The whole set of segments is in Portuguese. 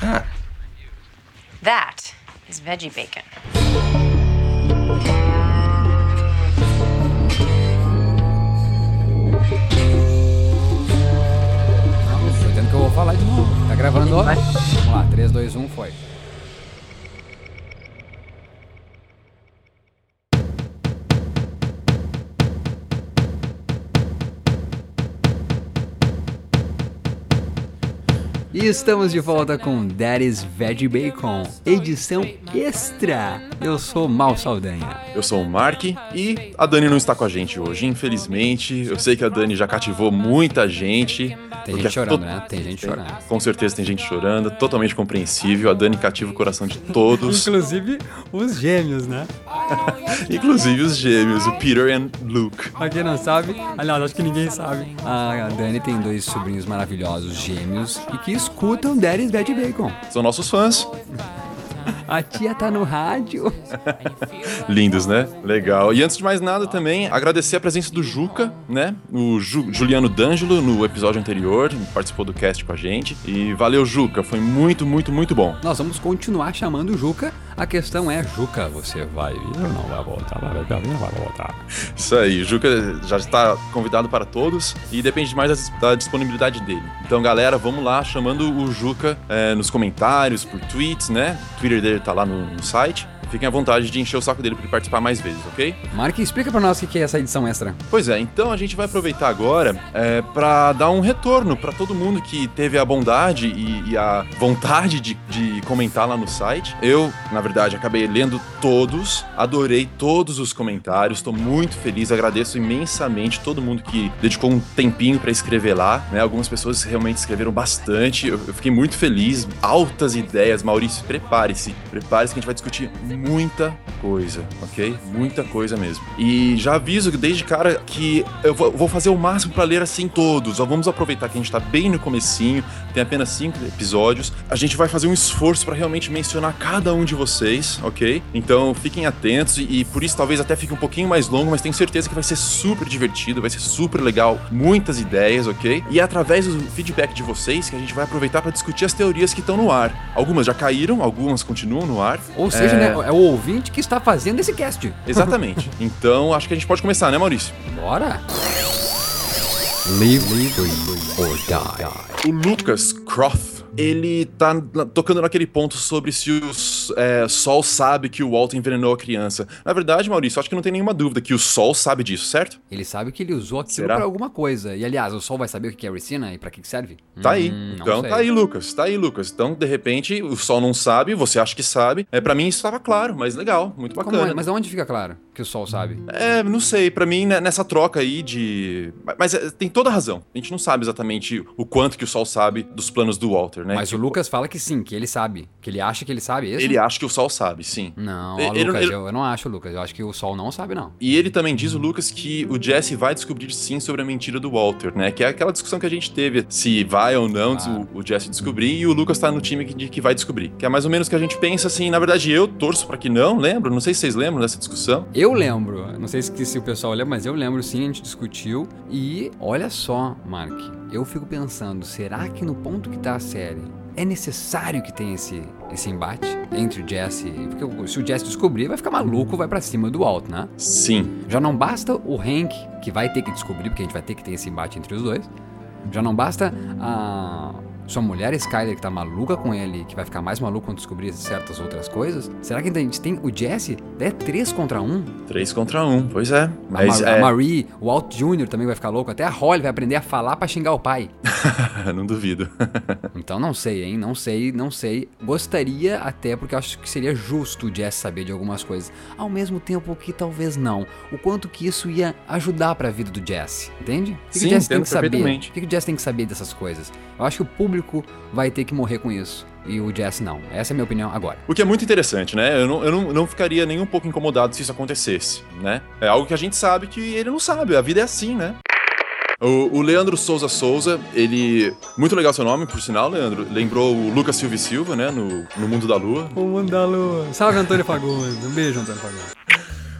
that? That is veggie bacon. Não, tô dizendo que eu vou falar de novo. Tá gravando, ó. Vamos lá, 3, 2, 1, foi. E estamos de volta com Daddy's Veggie Bacon, edição extra. Eu sou Mal Saldanha. Eu sou o Mark e a Dani não está com a gente hoje, infelizmente. Eu sei que a Dani já cativou muita gente. Tem gente é chorando, to- né? Tem gente chorando. Com certeza tem gente chorando, totalmente compreensível. A Dani cativa o coração de todos, Inclusive os gêmeos, né? inclusive os gêmeos, o Peter e Luke. Pra quem não sabe, aliás, acho que ninguém sabe. A Dani tem dois sobrinhos maravilhosos, gêmeos, e que escutam Daddy's Veggie Bacon. São nossos fãs. A tia tá no rádio. Lindos, né? Legal. E antes de mais nada também, agradecer a presença do Juca, né? O Ju- Juliano D'Angelo no episódio anterior, participou do cast com a gente. E valeu, Juca. Foi muito, muito, muito bom. Nós vamos continuar chamando o Juca. A questão é, Juca, você vai vir ou não vai voltar? Vai vir ou não vai voltar? Isso aí, o Juca já está convidado para todos e depende mais da disponibilidade dele. Então, galera, vamos lá, chamando o Juca é, nos comentários, por tweets, né? Twitter dele tá lá no, no site. Fiquem à vontade de encher o saco dele para ele participar mais vezes, ok? Mark, explica pra nós o que é essa edição extra. Pois é, então a gente vai aproveitar agora é, para dar um retorno para todo mundo que teve a bondade e, e a vontade de, de comentar lá no site. Eu, na verdade, acabei lendo todos, adorei todos os comentários, estou muito feliz, agradeço imensamente todo mundo que dedicou um tempinho para escrever lá. Né? Algumas pessoas realmente escreveram bastante, eu, eu fiquei muito feliz, altas ideias. Maurício, prepare-se, prepare-se que a gente vai discutir muita coisa, ok? Muita coisa mesmo. E já aviso desde cara que eu vou fazer o máximo pra ler assim todos. Vamos aproveitar que a gente tá bem no comecinho, tem apenas cinco episódios. A gente vai fazer um esforço pra realmente mencionar cada um de vocês, ok? Então fiquem atentos e, e por isso talvez até fique um pouquinho mais longo, mas tenho certeza que vai ser super divertido, vai ser super legal, muitas ideias, ok? E é através do feedback de vocês que a gente vai aproveitar pra discutir as teorias que estão no ar. Algumas já caíram, algumas continuam no ar. Ou seja, É, né, é o ouvinte que está fazendo esse cast. Exatamente. então, acho que a gente pode começar, né, Maurício? Bora! Live, or die. O Lucas Croft, ele tá tocando naquele ponto sobre se o é, Sol sabe que o Walt envenenou a criança. Na verdade, Maurício, acho que não tem nenhuma dúvida que o Sol sabe disso, certo? Ele sabe que ele usou aquilo Será? pra alguma coisa. E aliás, o Sol vai saber o que é ricina e pra que serve? Tá aí. Hum, então tá aí, Lucas. Tá aí, Lucas. Então, de repente, o Sol não sabe, você acha que sabe. É, para mim isso estava claro, mas legal, muito Como bacana. é? Mas aonde fica claro que o Sol sabe? É, não sei, pra mim, né, nessa troca aí de. Mas é, tem toda a razão. A gente não sabe exatamente o quanto que o Sol sabe dos planos do Walter, né? Mas o Tipo, Lucas fala que sim, que ele sabe. Que ele acha que ele sabe, é isso? Ele acha que o Sol sabe, sim. Não, ó, Ele- Lucas, ele- Eu, eu não acho, Lucas. Eu acho que o Sol não sabe, não. E ele também diz, o Lucas, que o Jesse vai descobrir sim sobre a mentira do Walter, né? Que é aquela discussão que a gente teve, se vai ou não o, o Jesse descobrir, e o Lucas tá no time que, de que vai descobrir. Que é mais ou menos o que a gente pensa assim, na verdade eu torço pra que não, lembro? Não sei se vocês lembram dessa discussão. Eu lembro, não sei se, se o pessoal lembra, mas eu lembro sim, a gente discutiu. E olha só, Mark, eu fico pensando, será que no ponto que tá a série é necessário que tenha esse, esse embate entre o Jesse? Porque se o Jesse descobrir, vai ficar maluco, vai pra cima do Walt, né? Sim. Já não basta o Hank, que vai ter que descobrir, porque a gente vai ter que ter esse embate entre os dois. Já não basta a sua mulher Skyler, que tá maluca com ele, que vai ficar mais maluco quando descobrir certas outras coisas. Será que ainda a gente tem o Jesse? É 3 contra 1? Três contra um, pois é. A, Mas Mar- a é, Marie, o Walt Jr. também vai ficar louco. Até a Holly vai aprender a falar pra xingar o pai. não duvido. Então não sei, hein? Não sei, não sei. Gostaria até porque acho que seria justo o Jess saber de algumas coisas. Ao mesmo tempo que talvez não. O quanto que isso ia ajudar pra vida do Jess, entende? O que, que Sim, o Jess tem que saber? O que, que o Jess tem que saber dessas coisas? Eu acho que o público vai ter que morrer com isso. E o Jess não. Essa é a minha opinião agora. O que é muito interessante, né? Eu não, eu não, não ficaria nem um pouco incomodado se isso acontecesse, né? É algo que a gente sabe que ele não sabe. A vida é assim, né? O, o Leandro Souza Souza, ele. Muito legal seu nome, por sinal, Leandro. Lembrou o Lucas Silva e Silva, né? No, no Mundo da Lua. O mundo da lua. Salve, Antônio Fagundes. Um beijo, Antônio Fagundes.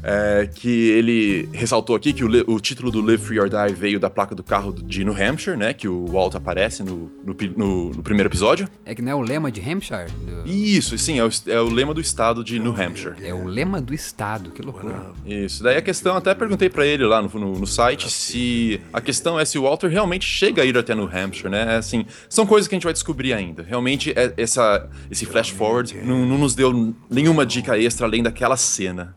É, que ele ressaltou aqui que o, o título do Live Free or Die veio da placa do carro de New Hampshire, né? Que o Walt aparece no, no, no- no primeiro episódio. É que não é o lema de Hampshire? Do- Isso, sim, é o, é o lema do estado de New Hampshire. É o lema do estado, que loucura. Isso. Daí a questão, até perguntei pra ele lá no, no, no site se a questão é se o Walter realmente chega a ir até New Hampshire, né? Assim, são coisas que a gente vai descobrir ainda. Realmente, é- essa, esse flash forward não, não nos deu nenhuma dica extra além daquela cena.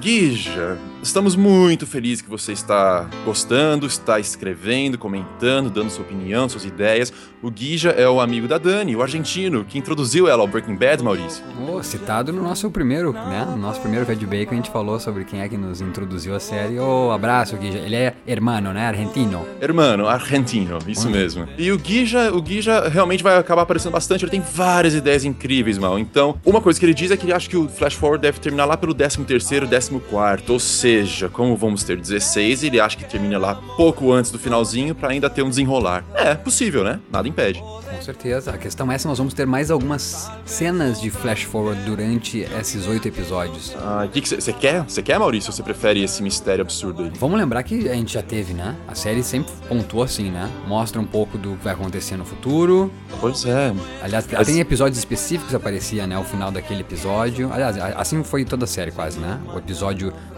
Guija, estamos muito felizes que você está gostando, está escrevendo, comentando, dando sua opinião, suas ideias. O Guija é o amigo da Dani, o argentino, que introduziu ela ao Breaking Bad, Maurício. Oh, citado no nosso primeiro, né? No nosso primeiro Veg Bacon, a gente falou sobre quem é que nos introduziu a série. Ô, abraço, Guija. Ele é hermano, né? Argentino. Hermano, argentino, isso mesmo. E o Guija, o Guija realmente vai acabar aparecendo bastante, ele tem várias ideias incríveis, mal. Então, uma coisa que ele diz é que ele acha que o Flash Forward deve terminar lá pelo 13º, 14º, ou seja, como vamos ter 16, ele acha que termina lá pouco antes do finalzinho pra ainda ter um desenrolar. É, possível, né? Nada impede. Com certeza. A questão é se nós vamos ter mais algumas cenas de flash forward durante esses oito episódios. Ah, o que você quer? Você quer, Maurício, ou você prefere esse mistério absurdo aí? Vamos lembrar que a gente já teve, né? A série sempre pontuou assim, né? Mostra um pouco do que vai acontecer no futuro. Pois é. Aliás, Mas- tem episódios específicos que aparecia, né? O final daquele episódio. Aliás, assim foi toda a série quase, né? O episódio...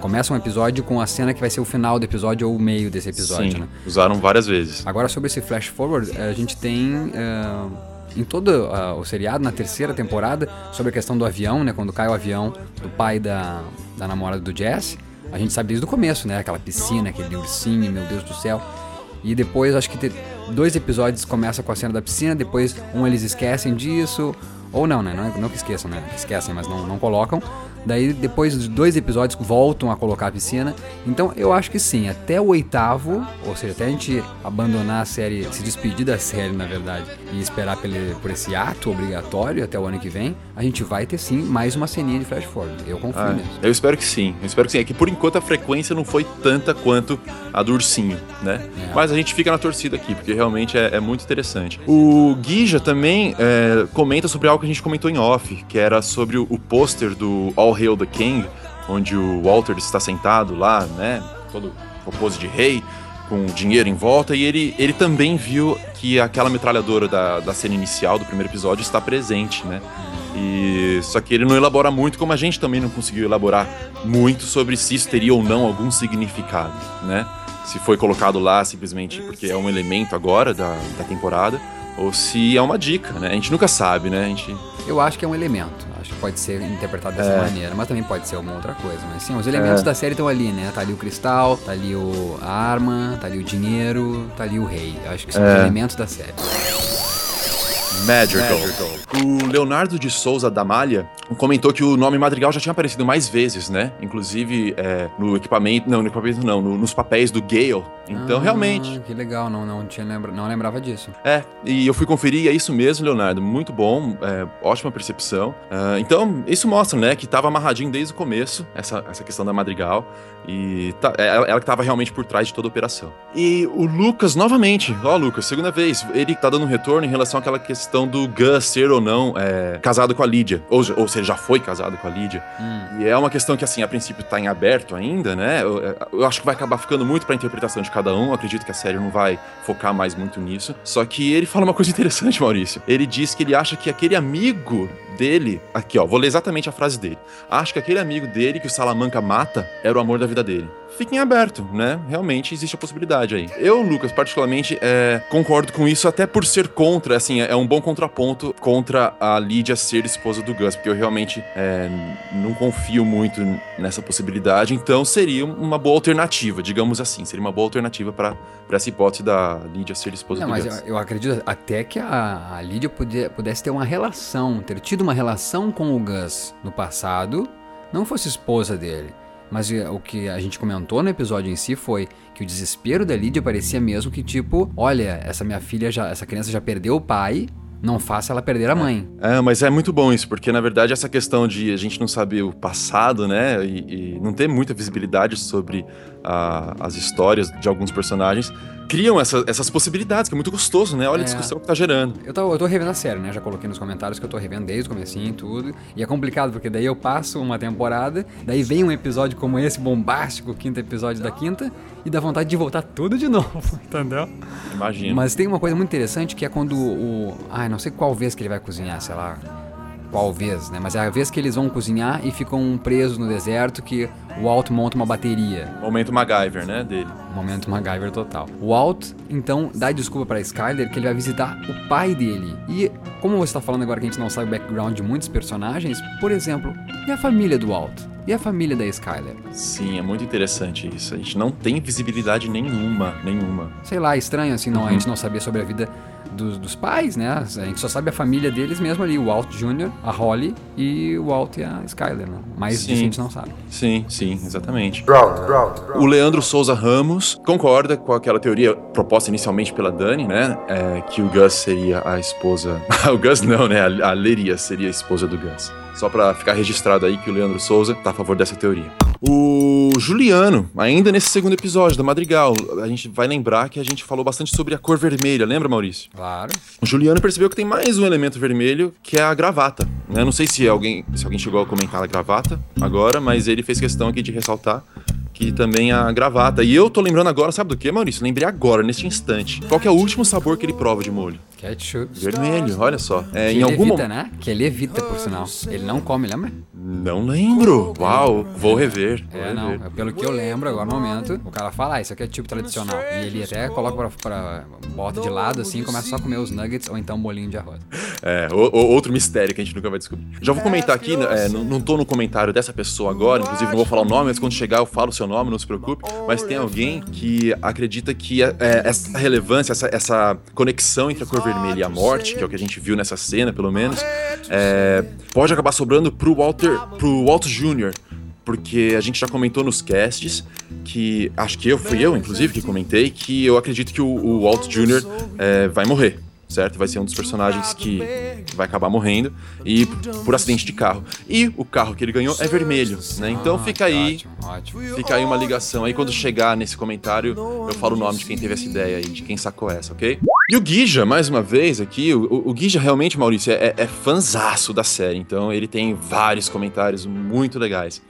Começa um episódio com a cena que vai ser o final do episódio ou o meio desse episódio, Sim, né? usaram várias vezes. Agora, sobre esse flash forward, a gente tem eh, em todo ah, o seriado, na terceira temporada, sobre a questão do avião, né? Quando cai o avião do pai da, da namorada do Jesse, a gente sabe desde o começo, né? Aquela piscina, aquele ursinho, meu Deus do céu. E depois, acho que dois episódios começam com a cena da piscina, depois um eles esquecem disso, ou não, né? Não, é- não que esqueçam, né? Que esquecem, mas não, não colocam. Daí, depois de dois episódios, voltam a colocar a piscina. Então, eu acho que sim, até o oitavo, ou seja, até a gente abandonar a série, se despedir da série, na verdade, e esperar por esse ato obrigatório até o ano que vem, a gente vai ter sim mais uma ceninha de flash forward. Eu confio Ah, nisso. eu espero que sim. Eu espero que sim. É que por enquanto a frequência não foi tanta quanto a do ursinho, né? É. Mas a gente fica na torcida aqui, porque realmente é, é muito interessante. O Guija também é, comenta sobre algo que a gente comentou em off, que era sobre o, o pôster do All Hail the King, onde o Walter está sentado lá, né? Todo com pose de rei, com dinheiro em volta, e ele, ele também viu que aquela metralhadora da, da cena inicial do primeiro episódio está presente, né? E só que ele não elabora muito, como a gente também não conseguiu elaborar muito sobre se isso teria ou não algum significado, né? Se foi colocado lá simplesmente porque é um elemento agora da, da temporada, ou se é uma dica, né? A gente nunca sabe, né? A gente Eu acho que é um elemento. Pode ser interpretado dessa É. maneira, mas também pode ser alguma outra coisa. Mas sim, os elementos da série estão ali, né? Tá ali o cristal, tá ali o, a arma, tá ali o dinheiro, tá ali o rei. Eu acho que são os É. elementos da série. Magical. O Leonardo de Souza da Malha comentou que o nome Madrigal já tinha aparecido mais vezes, né? Inclusive é, no equipamento. Não, no equipamento não, no- nos papéis do Gale. Então, Ah, realmente. Que legal, não, não, tinha lembra, não lembrava disso. É, e eu fui conferir e é isso mesmo, Leonardo. Muito bom, é, ótima percepção. Ah, então, isso mostra, né, que tava amarradinho desde o começo, essa, essa questão da Madrigal. E tá- é, ela, ela que tava realmente por trás de toda a operação. E o Lucas, novamente, ó, Lucas, segunda vez, ele tá dando um retorno em relação àquela questão do Gus ser ou não é, casado com a Lídia. Ou, ou se ele já foi casado com a Lídia. Hum. E é uma questão que, assim, a princípio tá em aberto ainda, né? Eu, eu acho que vai acabar ficando muito pra interpretação de cada um. Eu acredito que a série não vai focar mais muito nisso. Só que ele fala uma coisa interessante, Maurício. Ele diz que ele acha que aquele amigo dele. Aqui, ó, vou ler exatamente a frase dele. Acho que aquele amigo dele que o Salamanca mata era o amor da vida dele. Fica em aberto, né? Realmente existe a possibilidade aí. Eu, Lucas, particularmente, é, concordo com isso, até por ser contra, assim, é um bom contraponto contra a Lídia ser esposa do Gus, porque eu realmente é, não confio muito nessa possibilidade, então seria uma boa alternativa, digamos assim, seria uma boa alternativa para essa hipótese da Lídia ser esposa Não, do mas Gus. eu, eu acredito até que a, a Lídia podia- pudesse ter uma relação, ter tido uma relação com o Gus no passado, não fosse esposa dele. Mas eh, o que a gente comentou no episódio em si foi que o desespero da Lídia parecia mesmo que, tipo, olha, essa minha filha já, essa criança já perdeu o pai, não faça ela perder a mãe. É, mas é muito bom isso, porque na verdade essa questão de a gente não saber o passado, né, e, e não ter muita visibilidade sobre ah, as histórias de alguns personagens, criam essa- essas possibilidades, que é muito gostoso, né? Olha a É. discussão que tá gerando. Eu tô, eu tô revendo a série, né? Já coloquei nos comentários que eu tô revendo desde o comecinho e tudo. E é complicado, porque daí eu passo uma temporada, daí vem um episódio como esse, bombástico, quinto episódio da quinta, e dá vontade de voltar tudo de novo, entendeu? Imagina. Mas tem uma coisa muito interessante que é quando o. Ai, não sei qual vez que ele vai cozinhar, sei lá. Qual vez, né? Mas é a vez que eles vão cozinhar e ficam presos no deserto que o Walt monta uma bateria. Momento MacGyver, né, dele. Momento MacGyver total. O Walt, então, dá desculpa pra Skyler que ele vai visitar o pai dele. E, como você tá falando agora que a gente não sabe o background de muitos personagens, por exemplo, e a família do Walt? E a família da Skyler? Sim, é muito interessante isso. A gente não tem visibilidade nenhuma, nenhuma. Sei lá, estranho assim, não, a gente não sabia sobre a vida dos, dos pais, né? A gente só sabe a família deles mesmo ali, o Walt Jr., a Holly e o Walt e a Skyler, né? Mais disso a gente não sabe. Sim, sim, exatamente. O Leandro Souza Ramos concorda com aquela teoria proposta inicialmente pela Dani, né? É, que o Gus seria a esposa. o Gus não, né? A, a Leria seria a esposa do Gus. Só pra ficar registrado aí que o Leandro Souza tá a favor dessa teoria. O Juliano, ainda nesse segundo episódio da Madrigal, a gente vai lembrar que a gente falou bastante sobre a cor vermelha, lembra, Maurício? Claro. O Juliano percebeu que tem mais um elemento vermelho, que é a gravata. Né? Não sei se alguém, se alguém chegou a comentar a gravata agora, mas ele fez questão aqui de ressaltar que também a gravata. E eu tô lembrando agora, sabe do que, Maurício? Lembrei agora, neste instante. Qual que é o último sabor que ele prova de molho? Ketchup. Vermelho, olha só. É, Que em ele algum evita, momento. né? Que ele evita, por sinal. Ele não come, lembra? Não lembro. Uau, vou rever. Vou É, não. rever. É Pelo que eu lembro agora no momento, o cara fala, ah, isso aqui é tipo tradicional. E ele até coloca pra, pra bota de lado assim e começa só a comer os nuggets ou então um bolinho de arroz. É, o- o- outro mistério que a gente nunca vai descobrir. Já vou comentar aqui, né, é, não, não tô no comentário dessa pessoa agora, inclusive não vou falar o nome, mas quando chegar eu falo o seu nome, não se preocupe. Mas tem alguém que acredita que é, é, essa relevância, essa, essa conexão entre a cor vermelha e a morte, que é o que a gente viu nessa cena, pelo menos, é, pode acabar sobrando pro Walter, pro Walt Jr., porque a gente já comentou nos casts que acho que eu fui eu, inclusive, que comentei que eu acredito que o, o Walt Jr. é, vai morrer, certo? Vai ser um dos personagens que vai acabar morrendo e por acidente de carro. E o carro que ele ganhou é vermelho, né? Então Ah, fica aí, fica aí uma ligação. Aí quando chegar nesse comentário, eu falo o nome de quem teve essa ideia aí, de quem sacou essa, ok? E o Guija, mais uma vez aqui, o, o- o Guija realmente, Maurício, é, é fanzaço da série, então ele tem vários comentários muito legais.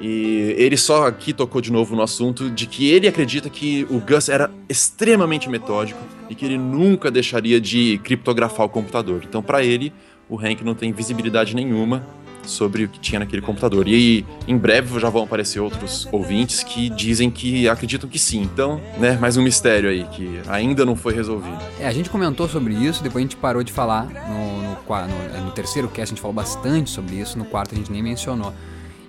E ele só aqui tocou de novo no assunto de que ele acredita que o Gus era extremamente metódico e que ele nunca deixaria de criptografar o computador. Então, pra ele, o Hank não tem visibilidade nenhuma sobre o que tinha naquele computador. E em breve já vão aparecer outros ouvintes que dizem que acreditam que sim. Então, né, mais um mistério aí que ainda não foi resolvido. É, a gente comentou sobre isso, depois a gente parou de falar. No, no, no- no terceiro cast a gente falou bastante sobre isso, no quarto a gente nem mencionou.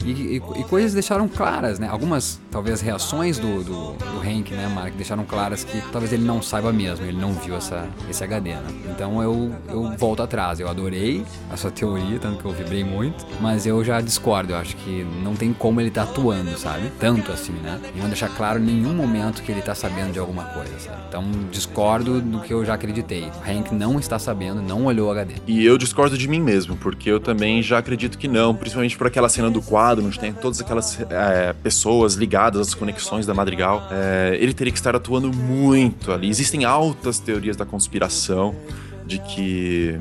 E, e- coisas deixaram claras, né? Algumas, talvez, reações do, do, do Hank, né, Mark, deixaram claras que talvez ele não saiba mesmo, ele não viu essa, esse HD, né? Então eu, eu volto atrás. Eu adorei a sua teoria, tanto que eu vibrei muito, mas eu já discordo. Eu acho que não tem como ele tá atuando, sabe? Tanto assim, né? E não deixar claro em nenhum momento que ele tá sabendo de alguma coisa, sabe? Então discordo do que eu já acreditei. O Hank não está sabendo, não olhou o HD. E eu discordo de mim mesmo, porque eu também já acredito que não, principalmente por aquela cena do quadro, onde tem todas aquelas é, pessoas ligadas às conexões da Madrigal. É, ele teria que estar atuando muito ali. Existem altas teorias da conspiração de que,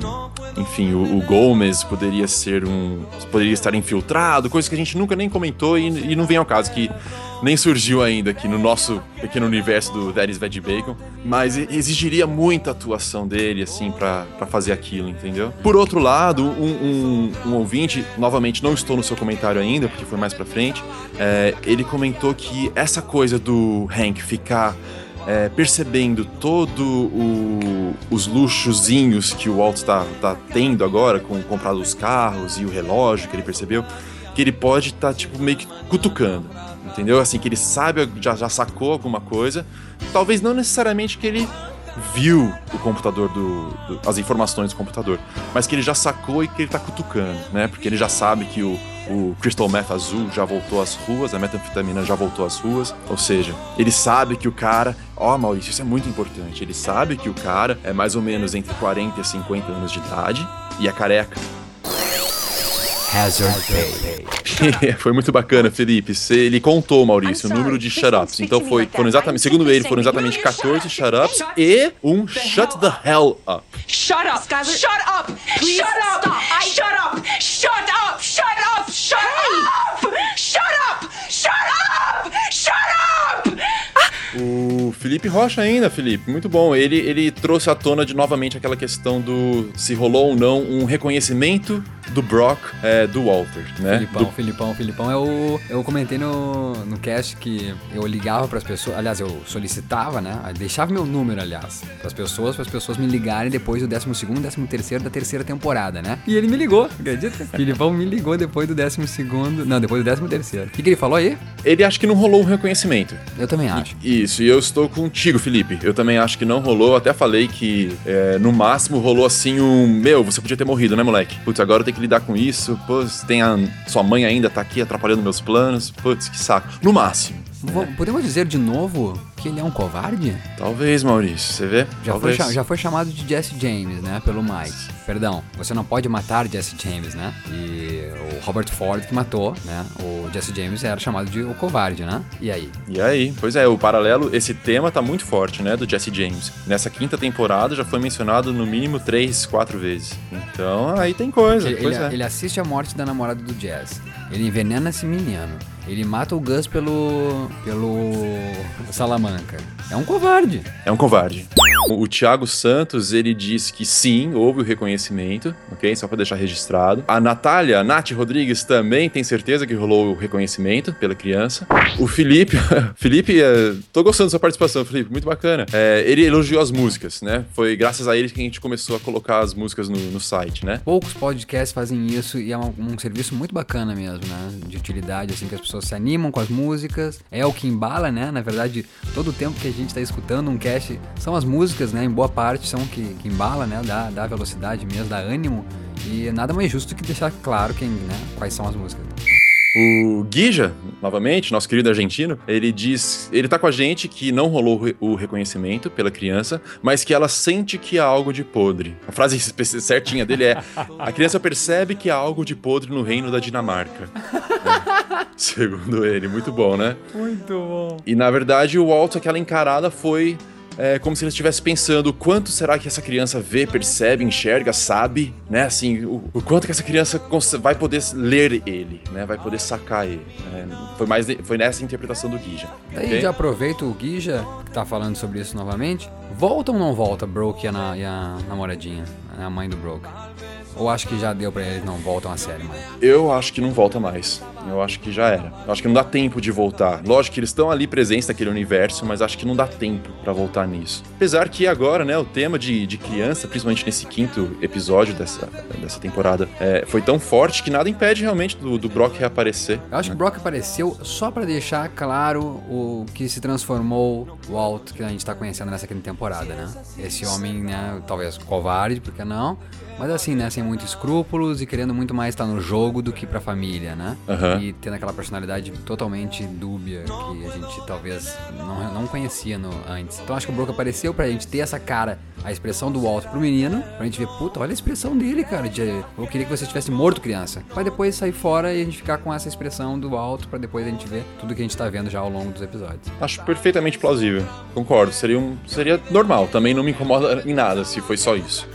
enfim, o, o Gomes poderia ser um. poderia estar infiltrado, coisa que a gente nunca nem comentou e, e não vem ao caso, que nem surgiu ainda aqui no nosso pequeno universo do That is Veg Bacon, mas exigiria muita atuação dele, assim, pra fazer aquilo, entendeu? Por outro lado, um, um- um ouvinte, novamente não estou no seu comentário ainda, porque foi mais pra frente, é, ele comentou que essa coisa do Hank ficar é, percebendo todo o- os luxozinhos que o Walt tá, tá tendo agora, com comprar os carros e o relógio que ele percebeu, que ele pode estar, tipo, meio que cutucando. Entendeu? Assim, que ele sabe, já, já sacou alguma coisa. Talvez não necessariamente que ele viu o computador do, do- as informações do computador, mas que ele já sacou e que ele tá cutucando, né? Porque ele já sabe que o, o Crystal Meth azul já voltou às ruas, a metanfetamina já voltou às ruas, ou seja, ele sabe que o cara, ó, Maurício, isso é muito importante. Ele sabe que o cara é mais ou menos entre 40 e 50 anos de idade e é careca. Hazard Pay. foi muito bacana, Felipe. Ele contou, Maurício, o número de shut-ups. Então foi, foram exatamente, segundo ele, foram exatamente 14 shut-ups e um shut the hell up. Shut up! Shut up! Please shut up! stop. I- Shut up! Shut up! Shut up! Shut up! Shut up! Shut up! Shut up! O Felipe Rocha ainda, Felipe, muito bom. Ele, ele trouxe à tona de novamente aquela questão do se rolou ou não um reconhecimento do Brock é, do Walter, né? Filipão, Do- Filipão, Filipão. Eu, eu comentei no, no cast que eu ligava pras pessoas, aliás, eu solicitava, né? Deixava meu número, aliás, pras pessoas, para as pessoas me ligarem depois do 12 º 13 terceiro da terceira temporada, né? E ele me ligou, acredita? Filipão me ligou depois do 12 º não, depois do 13 terceiro. O que, que ele falou aí? Ele acha que não rolou um reconhecimento. Eu também acho. Isso, e eu estou contigo, Felipe. Eu também acho que não rolou. Até falei que é, no máximo rolou assim um. Meu, você podia ter morrido, né, moleque? Putz, agora eu tenho que lidar com isso. Putz, tem a. Sua mãe ainda tá aqui atrapalhando meus planos. Putz, que saco. No máximo. Vo- Podemos dizer de novo que ele é um covarde? Talvez, Maurício. Você vê? Já foi, já foi chamado de Jesse James, né? Pelo Mike. Perdão, você não pode matar Jesse James, né? E o Robert Ford que matou, né? O Jesse James era chamado de o covarde, né? E aí? E aí? Pois é, o paralelo, esse tema tá muito forte, né, do Jesse James. Nessa quinta temporada já foi mencionado no mínimo três, quatro vezes. Então, aí tem coisa. Ele, ele- é. ele assiste a morte da namorada do Jesse. Ele envenena esse menino. Ele mata o Gus pelo. pelo. Salamanca. É um covarde. É um covarde. O, o Thiago Santos, ele diz que sim, houve o reconhecimento, ok? Só pra deixar registrado. A Natália, a Nath Rodrigues, também tem certeza que rolou o reconhecimento pela criança. O Felipe, Felipe, é, tô gostando da sua participação, Felipe, muito bacana. É, ele elogiou as músicas, né? Foi graças a ele que a gente começou a colocar as músicas no, no site, né? Poucos podcasts fazem isso e é um, um serviço muito bacana mesmo, né? De utilidade, assim, que as pessoas se animam com as músicas. É o que embala, né? Na verdade, todo o tempo que a gente tá escutando um cast são as músicas, né? Em boa parte são que, que embala, né? Dá, dá velocidade mesmo, dá ânimo. E nada mais justo que deixar claro quem, né? quais são as músicas. O Guija, novamente, nosso querido argentino, ele diz, ele tá com a gente que não rolou o re- o reconhecimento pela criança, mas que ela sente que há algo de podre. A frase certinha dele é: a criança percebe que há algo de podre no reino da Dinamarca. É, Segundo ele, muito bom, né? Muito bom. E na verdade, o Walt, aquela encarada foi é, como se ele estivesse pensando: o quanto será que essa criança vê, percebe, enxerga, sabe, né? Assim, o, o quanto que essa criança vai poder ler ele, né? Vai poder sacar ele. né? Foi, mais, foi nessa interpretação do Guija. Daí ok? já aproveita o Guija, que tá falando sobre isso novamente. Volta ou não volta Broke e a, na- e a namoradinha, a mãe do Broke? Ou acho que já deu pra eles não voltam a série mais? Eu acho que não volta mais. Eu acho que já era. Eu acho que não dá tempo de voltar. Lógico que eles estão ali presentes naquele universo, mas acho que não dá tempo pra voltar nisso. Apesar que agora, né, o tema de, de criança, principalmente nesse quinto episódio dessa, dessa temporada, é, foi tão forte que nada impede realmente do, do Brock reaparecer. Eu acho que o Brock apareceu só pra deixar claro o que se transformou o Walt que a gente tá conhecendo nessa quinta temporada, né? Esse homem, né, talvez covarde, por que não? Mas assim, né, sem muitos escrúpulos e querendo muito mais estar no jogo do que pra família, né? Aham. E tendo aquela personalidade totalmente dúbia que a gente talvez não, não conhecia no, antes. Então acho que o Brock apareceu pra gente ter essa cara, a expressão do Walt pro menino, pra gente ver, puta, olha a expressão dele, cara. De, eu queria que você tivesse morto, criança. Pra depois sair fora e a gente ficar com essa expressão do Walt, pra depois a gente ver tudo que a gente tá vendo já ao longo dos episódios. Acho perfeitamente plausível. Concordo. Seria, um, seria normal. Também não me incomoda em nada se foi só isso.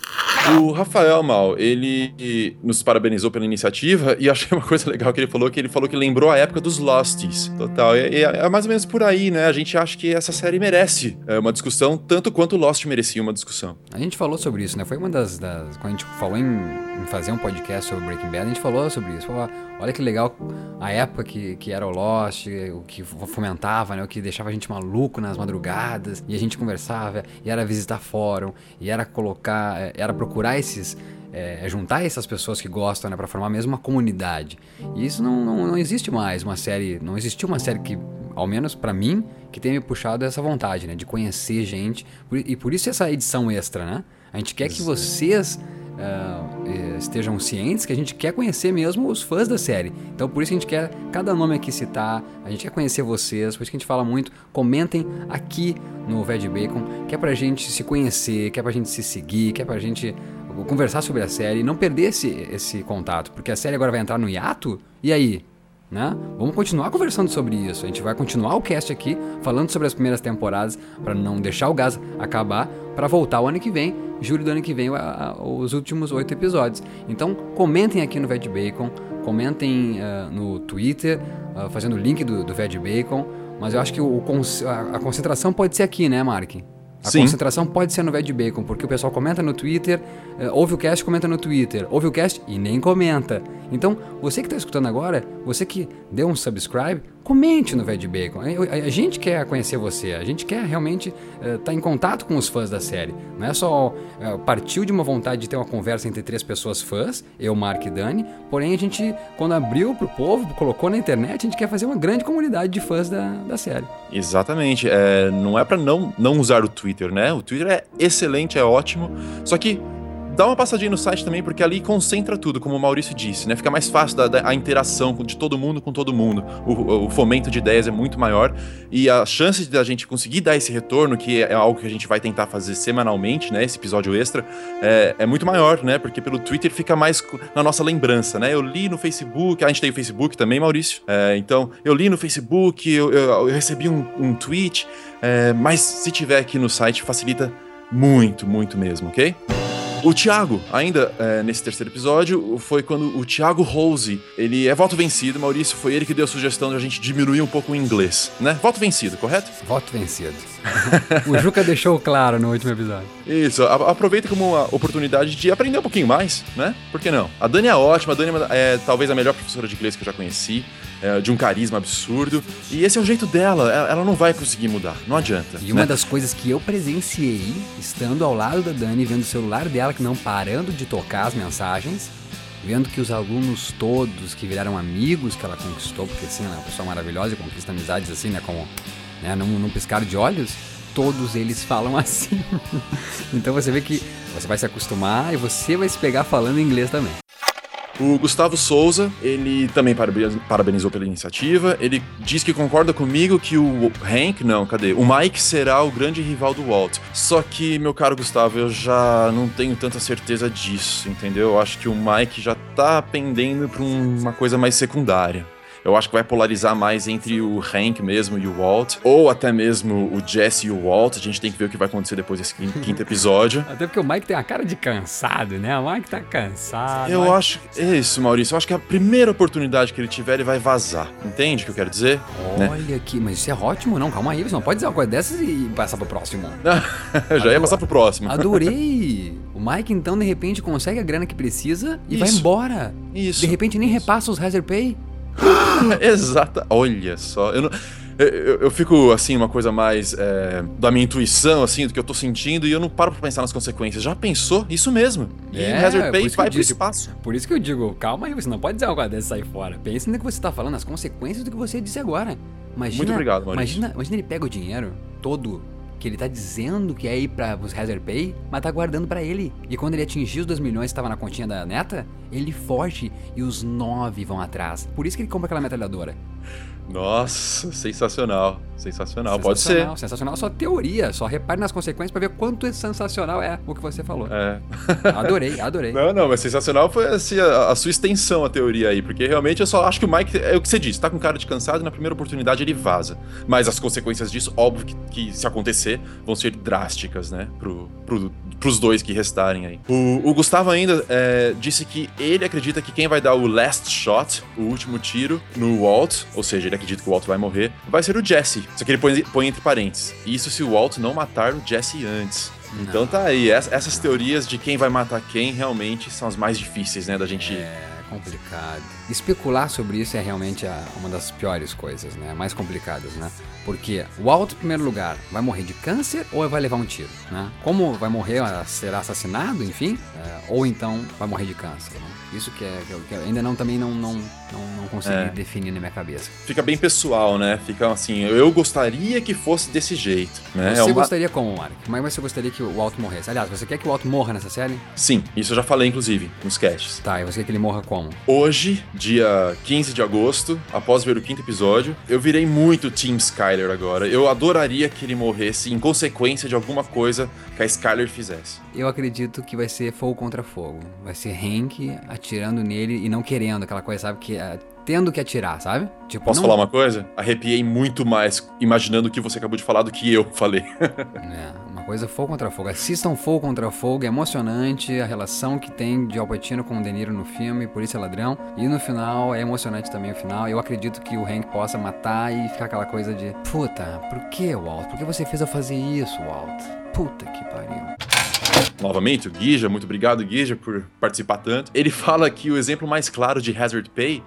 O Rafael Mal, ele nos parabenizou pela iniciativa e achei uma coisa legal que ele falou, que ele falou que lembrou a época dos Losties. Total. E, é mais ou menos por aí, né? A gente acha que essa série merece é, uma discussão, tanto quanto Lost merecia uma discussão. A gente falou sobre isso, né? Foi uma das. das- quando a gente falou em, em fazer um podcast sobre Breaking Bad, a gente falou sobre isso. Falou, olha que legal a época que, que era o Lost, o que fomentava, né? O que deixava a gente maluco nas madrugadas, e a gente conversava, e era visitar fórum, e era colocar. eh, Era procurar esses. é, juntar essas pessoas que gostam, né, para formar mesmo uma comunidade. E isso não, não, não existe mais uma série, não existiu uma série que, ao menos pra mim, que tenha me puxado essa vontade, né, de conhecer gente. E por isso essa edição extra, né? A gente quer que vocês eh, estejam cientes que a gente quer conhecer mesmo os fãs da série. Então por isso que a gente quer cada nome aqui citar, a gente quer conhecer vocês, por isso que a gente fala muito. Comentem aqui no Veg Bacon, que é pra gente se conhecer, que é pra gente se seguir, que é pra gente conversar sobre a série, não perder esse, esse contato, porque a série agora vai entrar no hiato, e aí? Né? Vamos continuar conversando sobre isso. A gente vai continuar o cast aqui falando sobre as primeiras temporadas para não deixar o gás acabar para voltar o ano que vem, julho do ano que vem, os últimos oito episódios. Então comentem aqui no Veg Bacon, comentem uh, no Twitter, uh, fazendo o link do, do Bacon. Mas eu acho que o, a concentração pode ser aqui, né, Mark? A Sim. concentração pode ser no Veg Bacon, porque o pessoal comenta no Twitter, eh, ouve o cast, comenta no Twitter, ouve o cast e nem comenta. Então, você que está escutando agora, você que deu um subscribe, comente no Veg Bacon. A, gente quer conhecer você, a gente quer realmente estar uh, tá em contato com os fãs da série. Não é só uh, partiu de uma vontade de ter uma conversa entre três pessoas fãs, eu, Mark e Dani, porém a gente, quando abriu pro povo, colocou na internet, a gente quer fazer uma grande comunidade de fãs da, da série. Exatamente. É, não é para não, não usar o Twitter, né? O Twitter é excelente, é ótimo. Só que dá uma passadinha no site também, porque ali concentra tudo, como o Maurício disse, né? Fica mais fácil da, da a interação de todo mundo com todo mundo. O, o, fomento de ideias é muito maior e a chance da gente conseguir dar esse retorno, que é algo que a gente vai tentar fazer semanalmente, né? Esse episódio extra, é, é muito maior, né? Porque pelo Twitter fica mais na nossa lembrança, né? Eu li no Facebook, a gente tem o Facebook também, Maurício. É, então, eu li no Facebook, eu, eu, eu recebi um, um tweet, é, mas se tiver aqui no site, facilita muito, muito mesmo, ok? O Thiago, ainda é, nesse terceiro episódio, foi quando o Thiago Rose, ele é voto vencido, Maurício, foi ele que deu a sugestão de a gente diminuir um pouco o inglês, né? Voto vencido, correto? Voto vencido. o Juca deixou claro no último episódio. Isso, a, aproveita como uma oportunidade de aprender um pouquinho mais, né? Por que não? A Dani é ótima, a Dani é talvez a melhor professora de inglês que eu já conheci é, de um carisma absurdo. E esse é o jeito dela, ela não vai conseguir mudar, não adianta. E uma né? das coisas que eu presenciei, estando ao lado da Dani, vendo o celular dela que não parando de tocar as mensagens, vendo que os alunos todos que viraram amigos que ela conquistou, porque assim, ela é uma pessoa maravilhosa e conquista amizades assim, né, como né, num, num piscar de olhos, todos eles falam assim. então você vê que você vai se acostumar e você vai se pegar falando inglês também. O Gustavo Souza, ele também parabenizou pela iniciativa. Ele diz que concorda comigo que o Hank, não, cadê? O Mike será o grande rival do Walt. Só que, meu caro Gustavo, eu já não tenho tanta certeza disso, entendeu? Eu acho que o Mike já tá pendendo pra uma coisa mais secundária. Eu acho que vai polarizar mais entre o Hank mesmo e o Walt, ou até mesmo o Jesse e o Walt. A gente tem que ver o que vai acontecer depois desse quinto episódio. Até porque o Mike tem a cara de cansado, né? O Mike tá cansado. Eu Mike... acho. É isso, Maurício. Eu acho que a primeira oportunidade que ele tiver, ele vai vazar. Entende o que eu quero dizer? Né? Olha né? aqui, mas isso é ótimo, não? Calma aí, você não pode dizer uma coisa dessas e passar pro próximo. já ia passar pro próximo. Adorei! O Mike, então, de repente, consegue a grana que precisa e isso. vai embora. Isso. De repente, nem isso. repassa os Hazard Pay. Exata. Olha só. Eu, não, eu, eu, fico, assim, uma coisa mais é, da minha intuição, assim, do que eu tô sentindo, e eu não paro pra pensar nas consequências. Já pensou? Isso mesmo. E é, Hazard Pay vai pro espaço. Por isso que eu digo, calma aí, você não pode dizer algo desse sair fora. Pense no que você tá falando, as consequências do que você disse agora. Imagina, Muito obrigado, Maurício. Imagina, imagina ele pega o dinheiro todo que ele tá dizendo que é ir para os Hazard Pay, mas tá guardando para ele. E quando ele atingir os 2 milhões que estava na continha da neta, ele foge e os 9 vão atrás. Por isso que ele compra aquela metralhadora. Nossa, sensacional. Sensacional, pode ser. Sensacional, só teoria. Só repare nas consequências para ver quanto sensacional é o que você falou. É. Adorei, adorei. Não, não, mas sensacional foi assim, a, a, sua extensão, a teoria aí. Porque realmente eu só acho que o Mike, é o que você disse, tá com cara de cansado e na primeira oportunidade ele vaza. Mas as consequências disso, óbvio que, que se acontecer, vão ser drásticas, né? Pro, pro, pros dois que restarem aí. O, o Gustavo ainda é, disse que ele acredita que quem vai dar o last shot, o último tiro, no Walt, ou seja, ele acredita que o Walt vai morrer, vai ser o Jesse. Só que ele põe, põe entre parênteses. Isso se o Walt não matar o Jesse antes. Não. Então tá aí, essas teorias de quem vai matar quem realmente são as mais difíceis, né, da gente... É complicado. Especular sobre isso é realmente uma das piores coisas, né? Mais complicadas, né? Porque o Walt, em primeiro lugar, vai morrer de câncer ou vai levar um tiro, né? Como vai morrer, será assassinado, enfim, é, ou então vai morrer de câncer, né? Isso que, é, que, que ainda não também não, não, não, não consegui é. definir na minha cabeça. Fica bem pessoal, né? Fica assim, eu gostaria que fosse desse jeito, né? Você é uma... gostaria como, Mark? Como é que você gostaria que o Walt morresse? Aliás, você quer que o Walt morra nessa série? Sim, isso eu já falei, inclusive, nos casts. Tá, e você quer que ele morra como? Hoje, dia 15 de agosto, após ver o quinto episódio. Eu virei muito Team Skyler agora. Eu adoraria que ele morresse em consequência de alguma coisa que a Skyler fizesse. Eu acredito que vai ser fogo contra fogo. Vai ser Hank atirando nele e não querendo aquela coisa, sabe? Que é, tendo que atirar, sabe? Tipo, Posso não... falar uma coisa? Arrepiei muito mais imaginando o que você acabou de falar do que eu falei. É, uma coisa fogo contra fogo. Assistam fogo contra fogo, é emocionante a relação que tem de Al Pacino com o De Niro no filme, por isso é ladrão. E no final é emocionante também o final. Eu acredito que o Hank possa matar e ficar aquela coisa de puta, por que, Walt? Por que você fez eu fazer isso, Walt? Puta que pariu. Novamente, o Guija, muito obrigado, Guija, por participar tanto. Ele fala que o exemplo mais claro de Hazard Pay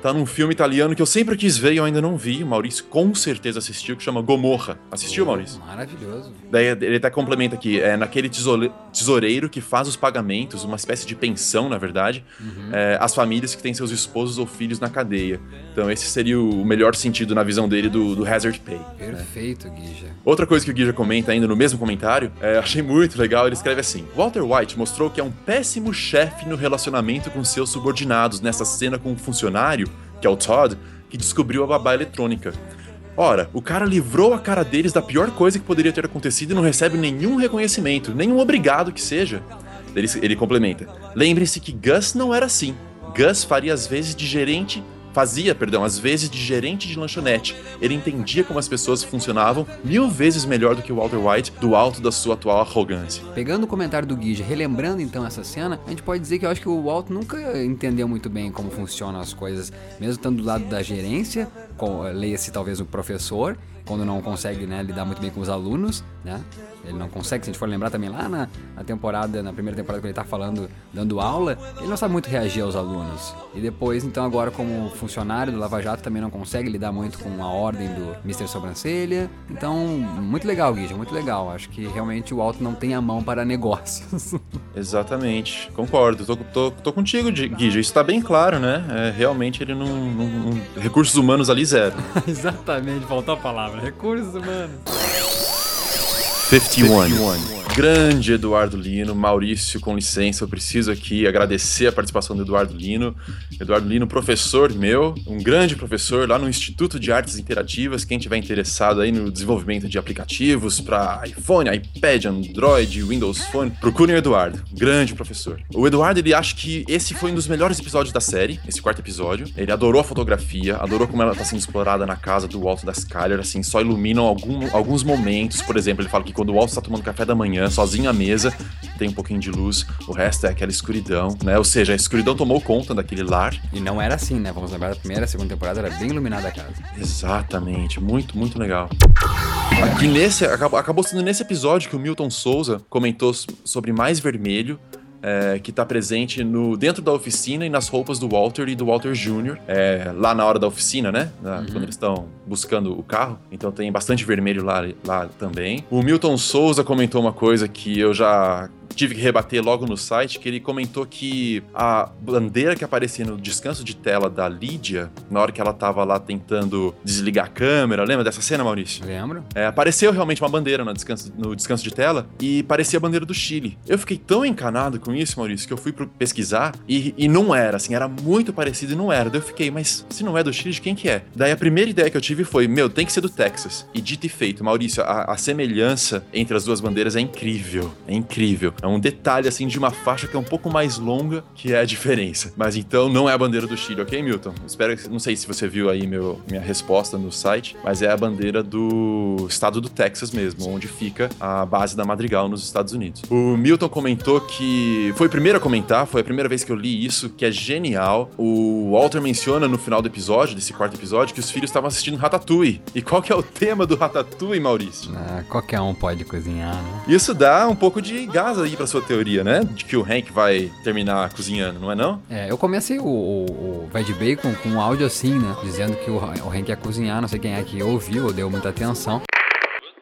tá num filme italiano que eu sempre quis ver e eu ainda não vi. O Maurício com certeza assistiu, que chama Gomorra. Assistiu, Maurício? Maravilhoso. Daí ele até complementa aqui, é naquele tesoureiro que faz os pagamentos, uma espécie de pensão, na verdade, é, às famílias que têm seus esposos ou filhos na cadeia. Então esse seria o melhor sentido na visão dele do, do Hazard Pay. Perfeito, Guija. Outra coisa que o Guija comenta ainda no mesmo comentário, é, achei muito legal, ele escreve assim: Walter White mostrou que é um péssimo chefe no relacionamento com seus subordinados nessa cena com um funcionário, que é o Todd, que descobriu a babá eletrônica. Ora, o cara livrou a cara deles da pior coisa que poderia ter acontecido e não recebe nenhum reconhecimento, nenhum obrigado que seja. Ele, ele complementa: Lembre-se que Gus não era assim. Gus faria às vezes de gerente fazia, perdão, às vezes de gerente de lanchonete. Ele entendia como as pessoas funcionavam mil vezes melhor do que o Walter White do alto da sua atual arrogância. Pegando o comentário do Guija, relembrando então essa cena, a gente pode dizer que eu acho que o Walt nunca entendeu muito bem como funcionam as coisas, mesmo estando do lado da gerência, leia-se talvez o professor, quando não consegue né, lidar muito bem com os alunos, né? Ele não consegue, se a gente for lembrar também lá na, na temporada, na primeira temporada que ele tá falando, dando aula, ele não sabe muito reagir aos alunos. E depois, então, agora como funcionário do Lava Jato, também não consegue lidar muito com a ordem do Mr. Sobrancelha. Então, muito legal, Guija, muito legal. Acho que realmente o Alto não tem a mão para negócios. Exatamente, concordo. Tô, tô, tô contigo, Guija. Isso tá bem claro, né? É, realmente ele não, não- não- Recursos humanos ali zero. Exatamente, faltou a palavra. Recursos humanos. 51. Grande Eduardo Lino, Maurício, com licença, eu preciso aqui agradecer a participação do Eduardo Lino. Eduardo Lino, professor meu, um grande professor lá no Instituto de Artes Interativas. Quem tiver interessado aí no desenvolvimento de aplicativos para iPhone, iPad, Android, Windows Phone, procurem o Eduardo, grande professor. O Eduardo, ele acha que esse foi um dos melhores episódios da série, esse quarto episódio. Ele adorou a fotografia, adorou como ela tá sendo explorada na casa do Walt da Skyler, assim, só iluminam algum- alguns momentos. Por exemplo, ele fala que quando o Walt está tomando café da manhã, sozinho à mesa, tem um pouquinho de luz, o resto é aquela escuridão, né? Ou seja, a escuridão tomou conta daquele lar. E não era assim, né? Vamos lembrar da primeira e segunda temporada, era bem iluminada a casa. Exatamente, muito, muito legal. Aqui nesse, acabou, acabou sendo nesse episódio que o Milton Souza comentou sobre Mais Vermelho, é, que tá presente no, dentro da oficina e nas roupas do Walter e do Walter Jr., é, lá na hora da oficina, né? Na- Quando eles estão buscando o carro. Então tem bastante vermelho lá, lá também. O Milton Souza comentou uma coisa que eu já tive que rebater logo no site, que ele comentou que a bandeira que aparecia no descanso de tela da Lídia, na hora que ela tava lá tentando desligar a câmera, lembra dessa cena, Maurício? Lembro? É, apareceu realmente uma bandeira no descanso, no descanso de tela e parecia a bandeira do Chile. Eu fiquei tão encanado com isso, Maurício, que eu fui pesquisar e, e não era, assim, era muito parecido e não era. Daí eu fiquei, mas se não é do Chile, de quem que é? Daí a primeira ideia que eu tive foi, meu, tem que ser do Texas. E dito e feito, Maurício, a, a semelhança entre as duas bandeiras é incrível. É incrível. É um detalhe, assim, de uma faixa que é um pouco mais longa que é a diferença. Mas então não é a bandeira do Chile, ok, Milton? Espero que. Não sei se você viu aí meu, minha resposta no site, mas é a bandeira do estado do Texas mesmo, onde fica a base da Madrigal nos Estados Unidos. O Milton comentou que. Foi o primeiro a comentar, foi a primeira vez que eu li isso, que é genial. O Walter menciona no final do episódio, desse quarto episódio, que os filhos estavam assistindo Ratatouille. E qual que é o tema do Ratatouille, Maurício? Ah, qualquer um pode cozinhar, né? Isso dá um pouco de gás aí pra sua teoria, né? De que o Hank vai terminar cozinhando, não é não? É, eu comecei o, o, o Veg Bacon com um áudio assim, né? Dizendo que o, o Hank ia cozinhar, não sei quem é que ouviu ou deu muita atenção.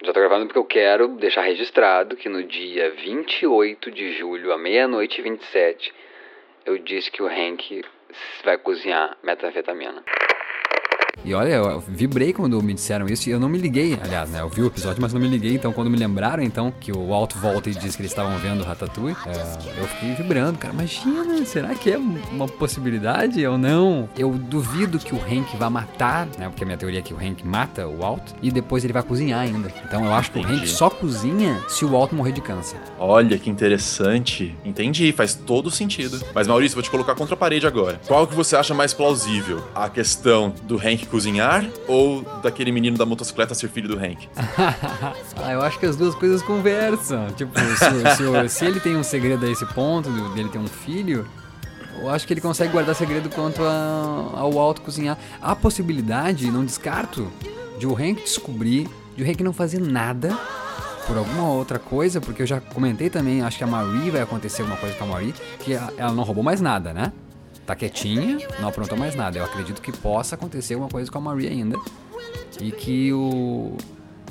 Já tô gravando porque eu quero deixar registrado que no dia 28 de julho, à meia-noite e 27, eu disse que o Hank vai cozinhar metanfetamina. E olha, eu vibrei quando me disseram isso e eu não me liguei. Aliás, né? Eu vi o episódio, mas não me liguei. Então, quando me lembraram, então, que o Walt volta e diz que eles estavam vendo o Ratatouille, é, eu fiquei vibrando, cara. Imagina, será que é uma possibilidade ou não? Eu duvido que o Hank vá matar, né? Porque a minha teoria é que o Hank mata o Walt e depois ele vai cozinhar ainda. Então, eu acho que o. Hank só cozinha se o Walt morrer de câncer. Olha que interessante. Entendi, faz todo sentido. Mas Maurício, vou te colocar contra a parede agora. Qual que você acha mais plausível? A questão do Hank cozinhar ou daquele menino da motocicleta ser filho do Hank? ah, eu acho que as duas coisas conversam. Tipo, se, se se ele tem um segredo a esse ponto, dele ter um filho, eu acho que ele consegue guardar segredo quanto a- ao Walt cozinhar. Há possibilidade, não descarto, de o Hank descobrir, de o Hank não fazer nada por alguma outra coisa, porque eu já comentei também, acho que a Marie vai acontecer alguma coisa com a Marie, que ela não roubou mais nada, né? Tá quietinha, não aprontou mais nada. Eu acredito que possa acontecer alguma coisa com a Marie ainda. E que o.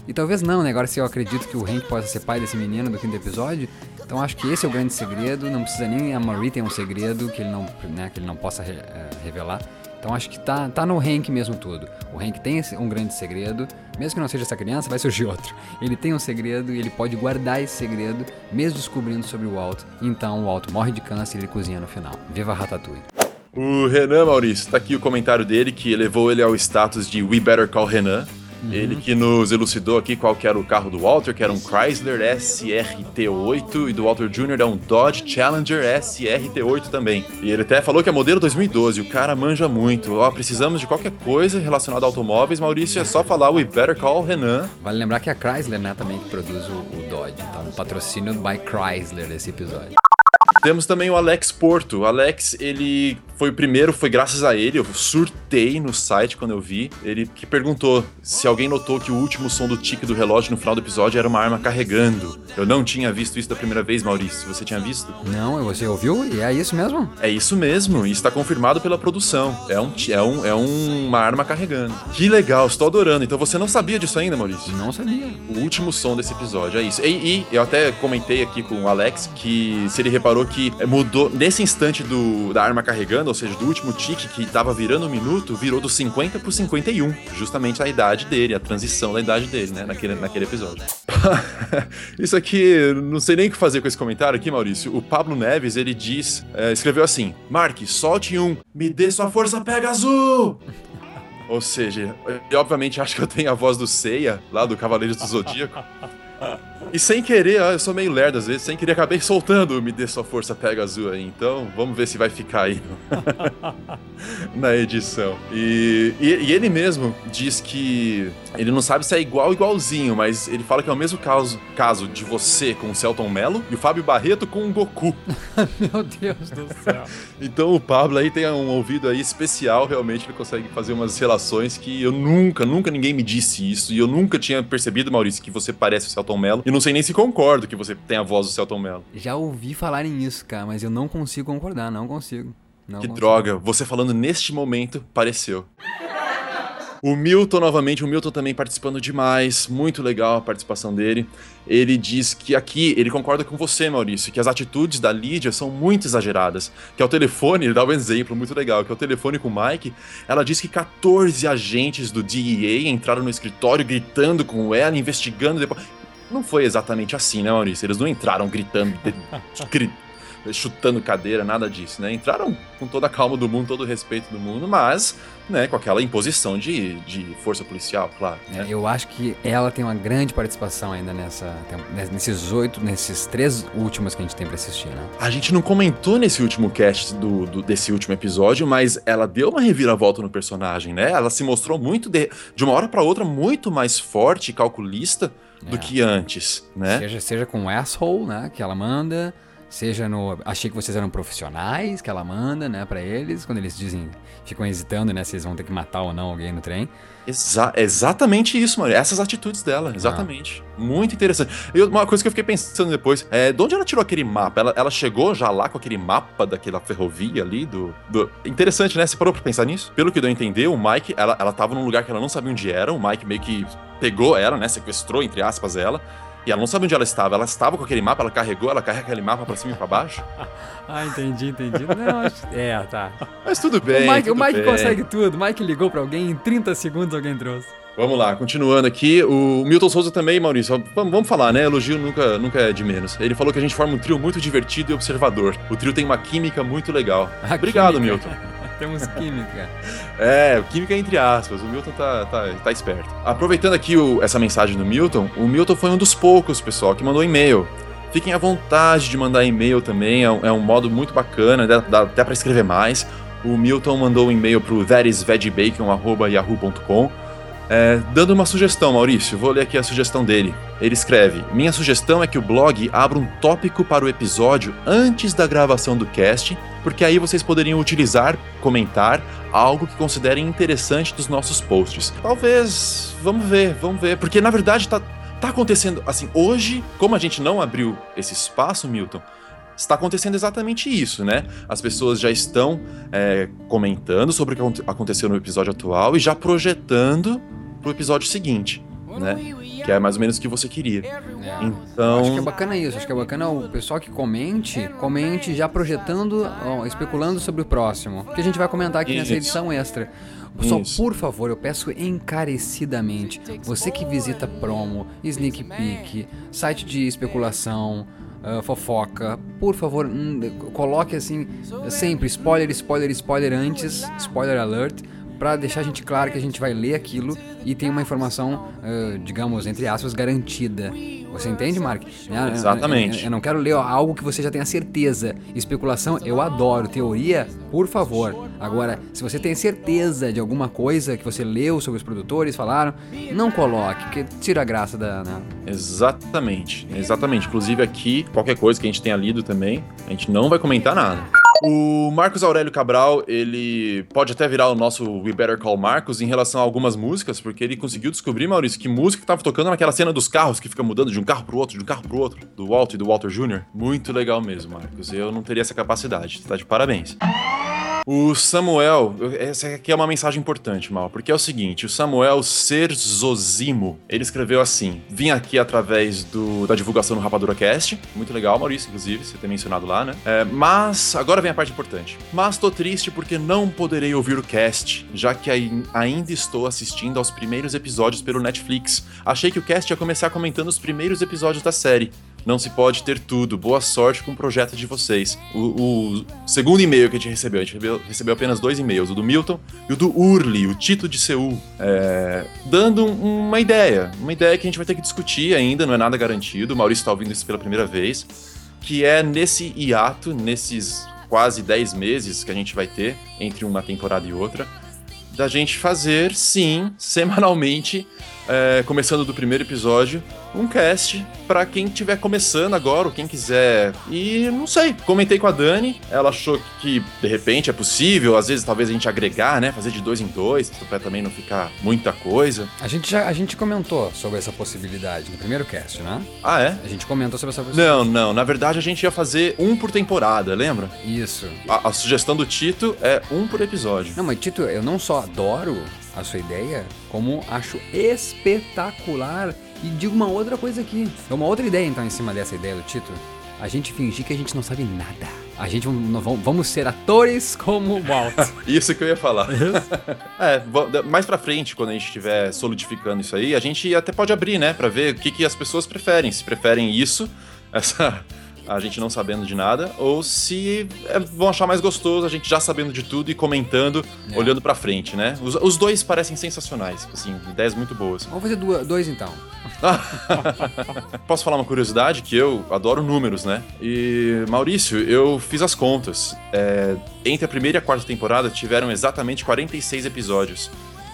E talvez não, né? Agora se eu acredito que o Hank possa ser pai desse menino do quinto episódio, então acho que esse é o grande segredo. Não precisa nem a Marie ter um segredo que ele não, né, que ele não possa re- eh, revelar. Então acho que tá, tá no Hank mesmo tudo. O Hank tem um grande segredo, mesmo que não seja essa criança, vai surgir outro. Ele tem um segredo e ele pode guardar esse segredo, mesmo descobrindo sobre o Walt. Então o Walt morre de câncer e ele cozinha no final. Viva Ratatouille. O Renan Maurício, tá aqui o comentário dele que elevou ele ao status de We Better Call Renan. Ele que nos elucidou aqui qual que era o carro do Walter, que era um Chrysler SRT8 e do Walter Jr. é um Dodge Challenger SRT8 também. E ele até falou que é modelo 2012, o cara manja muito. Ó, precisamos de qualquer coisa relacionada a automóveis, Maurício, é só falar We Better Call Renan. Vale lembrar que é a Chrysler, né, também que produz o, o Dodge. Então, patrocínio by Chrysler desse episódio. Temos também o Alex Porto. O Alex, ele foi o primeiro, foi graças a ele, eu surtei no site quando eu vi. Ele que perguntou se alguém notou que o último som do tique do relógio no final do episódio era uma arma carregando. Eu não tinha visto isso da primeira vez, Maurício. Você tinha visto? Não, você ouviu? E é isso mesmo? É isso mesmo, e está confirmado pela produção. É, um, é, um, é um- uma arma carregando. Que legal, estou adorando. Então você não sabia disso ainda, Maurício? Não sabia. O último som desse episódio, é isso. E, e eu até comentei aqui com o Alex que se ele reparou que mudou nesse instante do, da arma carregando, ou seja, do último tique que tava virando um minuto, virou do 50 pro 51. Justamente a idade dele, a transição da idade dele, né? Naquele, naquele episódio. Isso aqui, não sei nem o que fazer com esse comentário aqui, Maurício. O Pablo Neves, ele diz, é, escreveu assim: Mark, solte um, me dê sua força, pega azul! Ou seja, eu obviamente acho que eu tenho a voz do Seiya, lá do Cavaleiros do Zodíaco. E sem querer, ó, eu sou meio lerdo às vezes, sem querer acabei soltando o Me Dê Sua Força Pega Azul aí. Então, vamos ver se vai ficar aí na edição. E, e, e ele mesmo diz que ele não sabe se é igual igualzinho, mas ele fala que é o mesmo caso, caso de você com o Celton Mello e o Fábio Barreto com o Goku. Meu Deus do céu. Então o Pablo aí tem um ouvido aí especial, realmente ele consegue fazer umas relações que eu nunca, nunca ninguém me disse isso. E eu nunca tinha percebido, Maurício, que você parece o Celton Mello. E não sei nem se concordo que você tem a voz do Celton Mello. Já ouvi falarem isso, cara, mas eu não consigo concordar, não consigo. Não Que consigo. droga, você falando neste momento, pareceu. O Milton, novamente, o Milton também participando demais, muito legal a participação dele. Ele diz que aqui, ele concorda com você, Maurício, que as atitudes da Lídia são muito exageradas. Que ao telefone, ele dá um exemplo muito legal, que ao telefone com o Mike, ela diz que 14 agentes do DEA entraram no escritório gritando com ela, investigando depois. Não foi exatamente assim, né, Maurício? Eles não entraram gritando, chutando cadeira, nada disso, né? Entraram com toda a calma do mundo, todo o respeito do mundo, mas, né, com aquela imposição de, de força policial, claro. É, Né? eu acho que ela tem uma grande participação ainda nessa, nesses oito, nesses três últimos que a gente tem pra assistir, né? A gente não comentou nesse último cast do, do- desse último episódio, mas ela deu uma reviravolta no personagem, né? Ela se mostrou muito, de, de uma hora pra outra, muito mais forte e calculista do É. que antes, né? Seja, seja com o asshole, né, que ela manda, seja no achei que vocês eram profissionais, que ela manda, né, pra eles, quando eles dizem, ficam hesitando, né, se eles vão ter que matar ou não alguém no trem. Exa exatamente isso, mano. Essas atitudes dela, exatamente. Muito interessante. E uma coisa que eu fiquei pensando depois, é, de onde ela tirou aquele mapa? Ela, ela chegou já lá com aquele mapa daquela ferrovia ali, do, do... Interessante, né? Você parou pra pensar nisso? Pelo que deu a entender, o Mike, ela, ela tava num lugar que ela não sabia onde era, o Mike meio que pegou ela, né? Sequestrou, entre aspas, ela. E ela não sabe onde ela estava. Ela estava com aquele mapa, ela carregou, ela carrega aquele mapa pra cima e pra baixo. Ah, entendi, entendi. Não, acho... É, tá. Mas tudo bem. o Mike, o tudo Mike bem. consegue tudo. O Mike ligou pra alguém, em 30 segundos alguém trouxe. Vamos lá, continuando aqui. O Milton Souza também, Maurício. Vamos, vamos falar, né? Elogio nunca, nunca é de menos. Ele falou que a gente forma um trio muito divertido e observador. O trio tem uma química muito legal. A Obrigado, química. Milton. Temos química. É, química entre aspas. O Milton tá, tá, tá esperto. Aproveitando aqui o- essa mensagem do Milton, o Milton foi um dos poucos, pessoal, que mandou e-mail. Fiquem à vontade de mandar e-mail também, é um, é um modo muito bacana, dá, dá até pra escrever mais. O Milton mandou um e-mail pro thatisvegbacon.yahoo.com é, dando uma sugestão, Maurício, vou ler aqui a sugestão dele. Ele escreve: Minha sugestão é que o blog abra um tópico para o episódio antes da gravação do cast, porque aí vocês poderiam utilizar, comentar algo que considerem interessante dos nossos posts. Talvez, vamos ver, vamos ver, porque na verdade tá, tá acontecendo assim. Hoje, como a gente não abriu esse espaço, Milton. Está acontecendo exatamente isso, né? As pessoas já estão é, comentando sobre o que aconte- aconteceu no episódio atual e já projetando pro episódio seguinte, né? Que é mais ou menos o que você queria. É. Então, Acho que é bacana isso, acho que é bacana o pessoal que comente, comente já projetando, ó, especulando sobre o próximo. Que a gente vai comentar aqui nessa Isso. edição extra. Pessoal, Isso. por favor, eu peço encarecidamente, você que visita promo, sneak peek, site de especulação, ah, fofoca, por favor, hum, coloque assim, sempre spoiler, spoiler, spoiler antes, spoiler alert, pra deixar a gente claro que a gente vai ler aquilo e tem uma informação, ah, digamos, entre aspas, garantida. Você entende, Mark? Exatamente. Eu, eu não quero ler algo que você já tenha certeza. Especulação, eu adoro. Teoria, por favor. Agora, se você tem certeza de alguma coisa que você leu sobre os produtores, falaram, não coloque, porque tira a graça da. Né? exatamente, exatamente. Inclusive aqui, qualquer coisa que a gente tenha lido também, a gente não vai comentar nada. O Marcos Aurélio Cabral, ele pode até virar o nosso We Better Call Marcos em relação a algumas músicas, porque ele conseguiu descobrir, Maurício, que música que tava tocando naquela cena dos carros, que fica mudando de um carro pro outro, de um carro pro outro, do Walt e do Walter Jr. Muito legal mesmo, Marcos. Eu não teria essa capacidade. Tá de parabéns. O Samuel, essa aqui é uma mensagem importante, Mal, porque é o seguinte, o Samuel Serzozimo, ele escreveu assim, vim aqui através do, da divulgação no Rapadura Cast, muito legal, Maurício, inclusive, você ter mencionado lá, né? É, mas, agora vem a parte importante, mas tô triste porque não poderei ouvir o cast, já que ai- ainda estou assistindo aos primeiros episódios pelo Netflix. Achei que o cast ia começar comentando os primeiros episódios da série. Não se pode ter tudo. Boa sorte com o projeto de vocês. O, o segundo e-mail que a gente recebeu, a gente recebeu, recebeu apenas dois e-mails, o do Milton e o do Urli, o Tito de Seul, é, dando um- uma ideia, uma ideia que a gente vai ter que discutir ainda, não é nada garantido. O Maurício está ouvindo isso pela primeira vez, que é nesse hiato, nesses quase 10 meses que a gente vai ter entre uma temporada e outra, da gente fazer, sim, semanalmente, é, começando do primeiro episódio, um cast pra quem estiver começando agora, ou quem quiser. E não sei, comentei com a Dani, ela achou que de repente é possível, às vezes talvez a gente agregar, né? Fazer de dois em dois, pra também não ficar muita coisa. A gente já a gente comentou sobre essa possibilidade no primeiro cast, né? Ah, é? A gente comentou sobre essa possibilidade. Não, não, na verdade a gente ia fazer um por temporada, lembra? Isso. A, a sugestão do Tito é um por episódio. Não, mas Tito, eu não só adoro a sua ideia, como acho espetacular. E digo uma outra coisa aqui. É uma outra ideia, então, em cima dessa ideia do Tito. A gente fingir que a gente não sabe nada. A gente vamos vamos ser atores como o Walt. Isso que eu ia falar. é, vo- mais pra frente, quando a gente estiver solidificando isso aí, a gente até pode abrir, né, Pra ver o que, que as pessoas preferem. Se preferem isso, essa a gente não sabendo de nada, ou se é, vão achar mais gostoso a gente já sabendo de tudo e comentando, É. olhando pra frente, né? Os, os dois parecem sensacionais, assim, ideias muito boas. Vamos fazer duas, dois então. Posso falar uma curiosidade? Que eu adoro números, né? E, Maurício, eu fiz as contas. É, entre a primeira e a quarta temporada tiveram exatamente 46 episódios.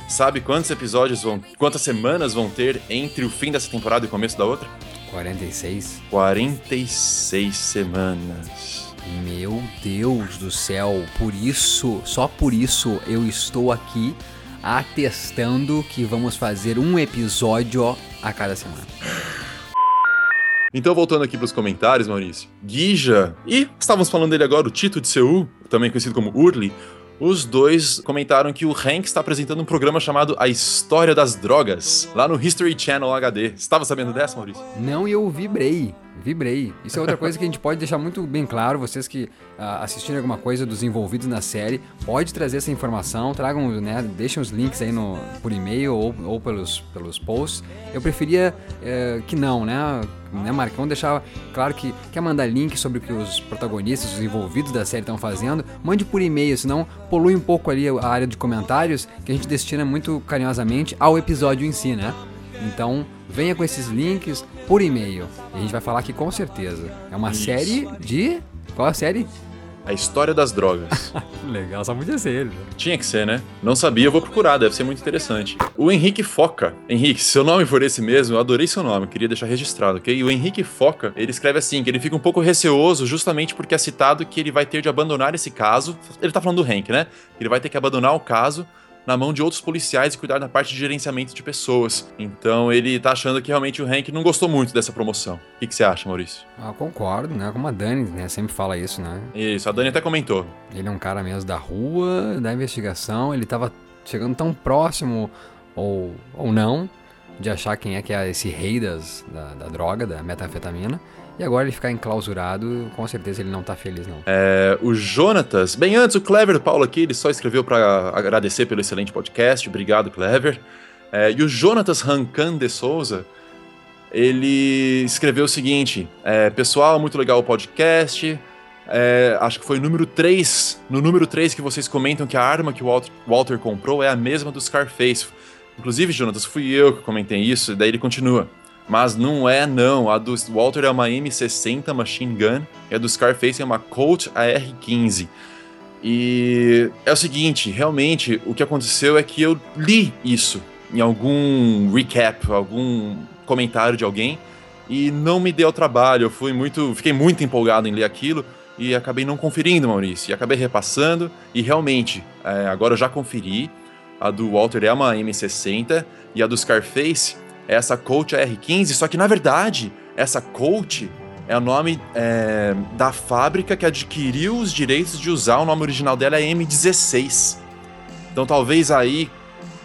Sabe quantos episódios vão. quantas semanas vão ter entre o fim dessa temporada e o começo da outra? 46. 46 semanas. Meu Deus do céu, por isso, só por isso eu estou aqui atestando que vamos fazer um episódio a cada semana. Então, voltando aqui pros comentários, Maurício. Guija, e estávamos falando dele agora, o Tito de Seul, também conhecido como Urli. Os dois comentaram que o Hank está apresentando um programa chamado A História das Drogas, lá no History Channel HD. Estava sabendo dessa, Maurício? Não, e eu vibrei. Vibrei. Isso é outra coisa que a gente pode deixar muito bem claro. Vocês que ah, assistirem alguma coisa dos envolvidos na série, pode trazer essa informação, tragam, né, deixem os links aí no, por e-mail ou, ou pelos, pelos posts. Eu preferia eh, que não, né? Né, Marco? Vamos deixar claro que quer mandar link sobre o que os protagonistas, os envolvidos da série estão fazendo, mande por e-mail, senão polui um pouco ali a área de comentários que a gente destina muito carinhosamente ao episódio em si, né? Então, venha com esses links por e-mail. E a gente vai falar aqui com certeza. É uma Isso. série de. Qual a série? A História das Drogas. Legal, só podia ser ele. né? Tinha que ser, né? Não sabia, vou procurar, deve ser muito interessante. O Henrique Foca. Henrique, se seu nome for esse mesmo, eu adorei seu nome, queria deixar registrado, ok? O Henrique Foca, ele escreve assim, que ele fica um pouco receoso justamente porque é citado que ele vai ter de abandonar esse caso. Ele tá falando do Hank, né? Ele vai ter que abandonar o caso na mão de outros policiais e cuidar da parte de gerenciamento de pessoas. Então ele tá achando que realmente o Hank não gostou muito dessa promoção. O que, que você acha, Maurício? Ah, eu concordo, né? Como a Dani, né? Sempre fala isso, né? Isso, a Dani até comentou. Ele é um cara mesmo da rua, da investigação, ele tava chegando tão próximo, ou, ou não, de achar quem é que é esse rei das, da, da droga, da metanfetamina. E agora ele ficar enclausurado, com certeza ele não tá feliz, não. É, o Jonatas, bem antes, o Clever Paulo aqui, ele só escreveu para agradecer pelo excelente podcast. Obrigado, Clever. É, e o Jonatas Rancan de Souza, ele escreveu o seguinte: é, Pessoal, muito legal o podcast. É, acho que foi número 3. No número 3 que vocês comentam que a arma que o Walter, Walter comprou é a mesma do Scarface. Inclusive, Jonatas, fui eu que comentei isso, e daí ele continua. Mas não é, não. A do Walter é uma M60 Machine Gun, e a do Scarface é uma Colt AR-15. E é o seguinte, realmente, o que aconteceu é que eu li isso em algum recap, algum comentário de alguém, e não me deu trabalho. Eu fui muito, fiquei muito empolgado em ler aquilo e acabei não conferindo, Maurício. E acabei repassando e realmente, é, agora eu já conferi. A do Walter é uma M60 e a do Scarface essa Colt AR-15, só que na verdade, essa Colt é o nome é, da fábrica que adquiriu os direitos de usar o nome original dela é M16. Então talvez aí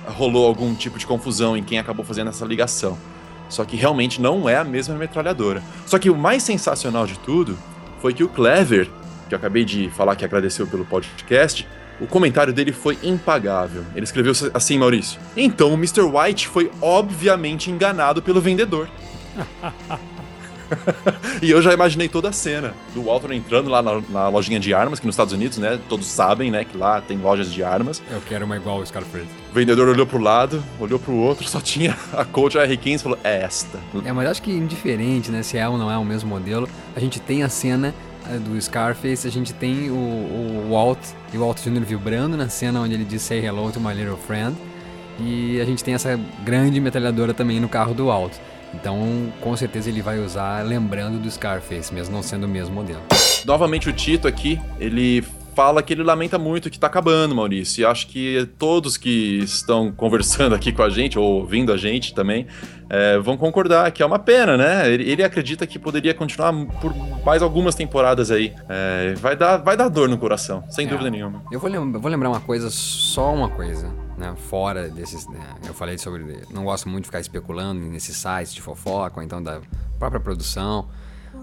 rolou algum tipo de confusão em quem acabou fazendo essa ligação. Só que realmente não é a mesma metralhadora. Só que o mais sensacional de tudo foi que o Clever, que eu acabei de falar que agradeceu pelo podcast, o comentário dele foi impagável. Ele escreveu assim, Maurício. Então o Mr. White foi obviamente enganado pelo vendedor. e eu já imaginei toda a cena do Walter entrando lá na, na, lojinha de armas, que nos Estados Unidos, né, todos sabem, né, que lá tem lojas de armas. Eu quero uma igual ao Scarface. O vendedor olhou pro lado, olhou pro outro, só tinha a Colt AR-15 e falou, é esta. É, mas acho que indiferente, né, se é ou não é o mesmo modelo, a gente tem a cena do Scarface, a gente tem o, o Walt e o Walt Jr. vibrando na cena onde ele diz Say Hello to My Little Friend. E a gente tem essa grande metralhadora também no carro do Walt. Então, com certeza ele vai usar lembrando do Scarface, mesmo não sendo o mesmo modelo. Novamente o Tito aqui, ele fala que ele lamenta muito que tá acabando, Maurício. E acho que todos que estão conversando aqui com a gente, ou ouvindo a gente também, é, vão concordar que é uma pena, né? Ele, ele, acredita que poderia continuar por mais algumas temporadas aí. É, vai, dar, vai dar dor no coração, sem É. dúvida nenhuma. Eu vou, lem- vou lembrar uma coisa, só uma coisa, né? Fora desses. né, Eu falei sobre. Não gosto muito de ficar especulando nesses sites de fofoca, ou então da própria produção.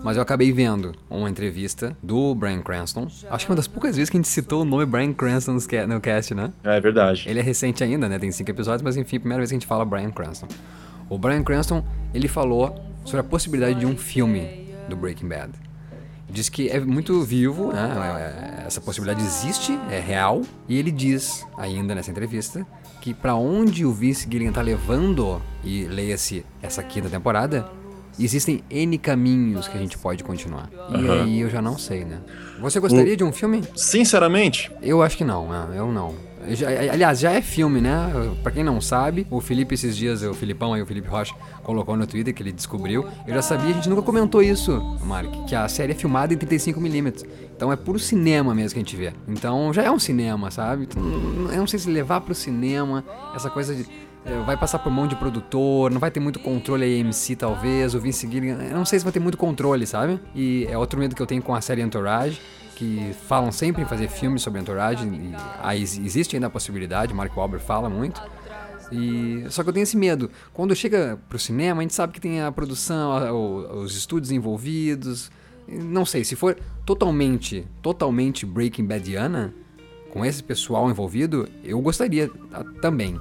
Mas eu acabei vendo uma entrevista do Brian Cranston. Acho que é uma das poucas vezes que a gente citou o nome Brian Cranston no cast, né? É verdade. Ele é recente ainda, né? Tem cinco episódios, mas enfim, primeira vez que a gente fala Brian Cranston. O Brian Cranston, ele falou sobre a possibilidade de um filme do Breaking Bad. Diz que é muito vivo, né? É- Essa possibilidade existe, é real. E ele diz, ainda nessa entrevista, que pra onde o Vince Gilligan tá levando, e leia-se essa quinta temporada, existem N caminhos que a gente pode continuar. E Aham. aí eu já não sei, né? Você gostaria de um filme? Sinceramente, Eu acho que não, né? eu não. Já- aliás, já é filme, né? Pra quem não sabe, o Felipe esses dias, o Filipão aí, o Felipe Rocha, colocou no Twitter que ele descobriu. Eu já sabia, a gente nunca comentou isso, Mark, que a série é filmada em 35mm. Então é puro cinema mesmo que a gente vê. Então já é um cinema, sabe? Então, eu não sei se levar pro cinema, essa coisa de. É, vai passar por mão de produtor, não vai ter muito controle a AMC talvez, o Vince Gilligan, eu não sei se vai ter muito controle, sabe? E é outro medo que eu tenho com a série Entourage, que falam sempre em fazer filmes sobre Entourage, e aí existe ainda a possibilidade, Mark Wahlberg fala muito. E só que eu tenho esse medo. Quando chega pro cinema, a gente sabe que tem a produção, a- o- os estúdios envolvidos. Não sei, se for totalmente, totalmente Breaking Badiana, com esse pessoal envolvido, eu gostaria ah, também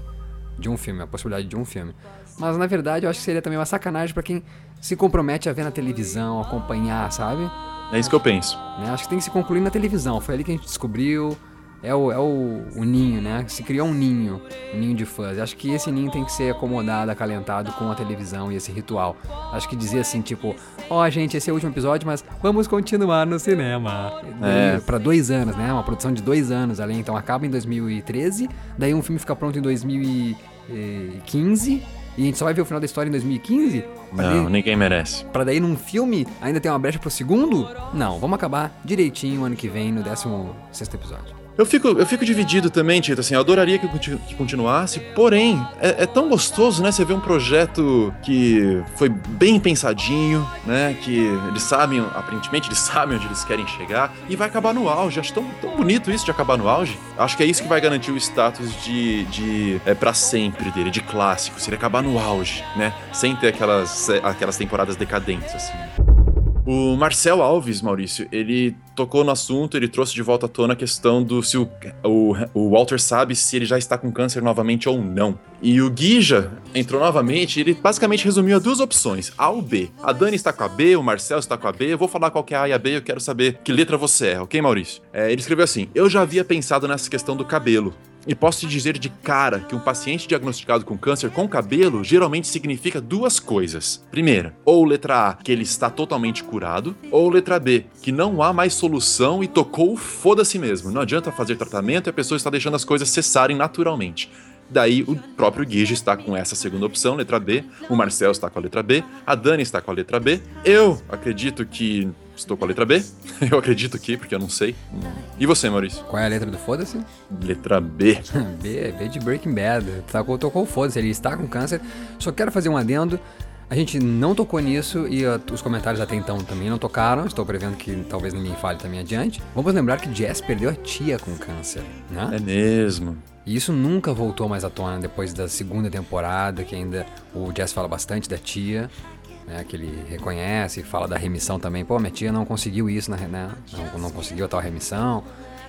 de um filme, a possibilidade de um filme. Mas na verdade eu acho que seria também uma sacanagem pra quem se compromete a ver na televisão, acompanhar, sabe? É isso que eu penso. né? Acho que tem que se concluir na televisão. Foi ali que a gente descobriu. É o, é o, o ninho, né? Se criou um ninho, um ninho de fãs. Acho que esse ninho tem que ser acomodado, acalentado com a televisão e esse ritual. Acho que dizer assim, tipo, ó, gente, esse é o último episódio, mas vamos continuar no cinema. É. Pra dois anos, né? Uma produção de dois anos ali. Então acaba em 2013, daí um filme fica pronto em 2015, e a gente só vai ver o final da história em 2015? Pra Não, daí- ninguém merece. Pra daí num filme ainda ter uma brecha pro segundo? Não, vamos acabar direitinho ano que vem, no 16 episódio. Eu fico, eu fico dividido também, Tito, assim, eu adoraria que, que continuasse, porém, é, é tão gostoso, né, você ver um projeto que foi bem pensadinho, né, que eles sabem, aparentemente eles sabem onde eles querem chegar, e vai acabar no auge, acho tão, tão bonito isso de acabar no auge, acho que é isso que vai garantir o status de, de é, para sempre dele, de clássico, se ele acabar no auge, né, sem ter aquelas, aquelas temporadas decadentes, assim. O Marcel Alves, Maurício, ele tocou no assunto, ele trouxe de volta à tona a questão do se o, o, o Walter sabe se ele já está com câncer novamente ou não. E o Guija entrou novamente ele basicamente resumiu a duas opções, A ou B. A Dani está com a B, o Marcel está com a B, eu vou falar qual que é A e a B, eu quero saber que letra você é, ok, Maurício? É, ele escreveu assim, eu já havia pensado nessa questão do cabelo. E posso te dizer de cara que um paciente diagnosticado com câncer com cabelo geralmente significa duas coisas. Primeira, ou letra A, que ele está totalmente curado, ou letra B, que não há mais solução e tocou foda-se mesmo. Não adianta fazer tratamento e a pessoa está deixando as coisas cessarem naturalmente. Daí o próprio Guija está com essa segunda opção, letra B, o Marcel está com a letra B, a Dani está com a letra B, eu acredito que estou com a letra B, eu acredito que, porque eu não sei. E você, Maurício? Qual é a letra do foda-se? Letra B. B, B de Breaking Bad. Tocou, tocou o foda-se, ele está com câncer. Só quero fazer um adendo. A gente não tocou nisso e uh, os comentários até então também não tocaram. Estou prevendo que talvez ninguém fale também adiante. Vamos lembrar que Jess perdeu a tia com câncer, né? É mesmo. E isso nunca voltou mais à tona depois da segunda temporada, que ainda o Jess fala bastante da tia, né, que ele reconhece, fala da remissão também. Pô, minha tia não conseguiu isso, né, né, não, não conseguiu a tal remissão.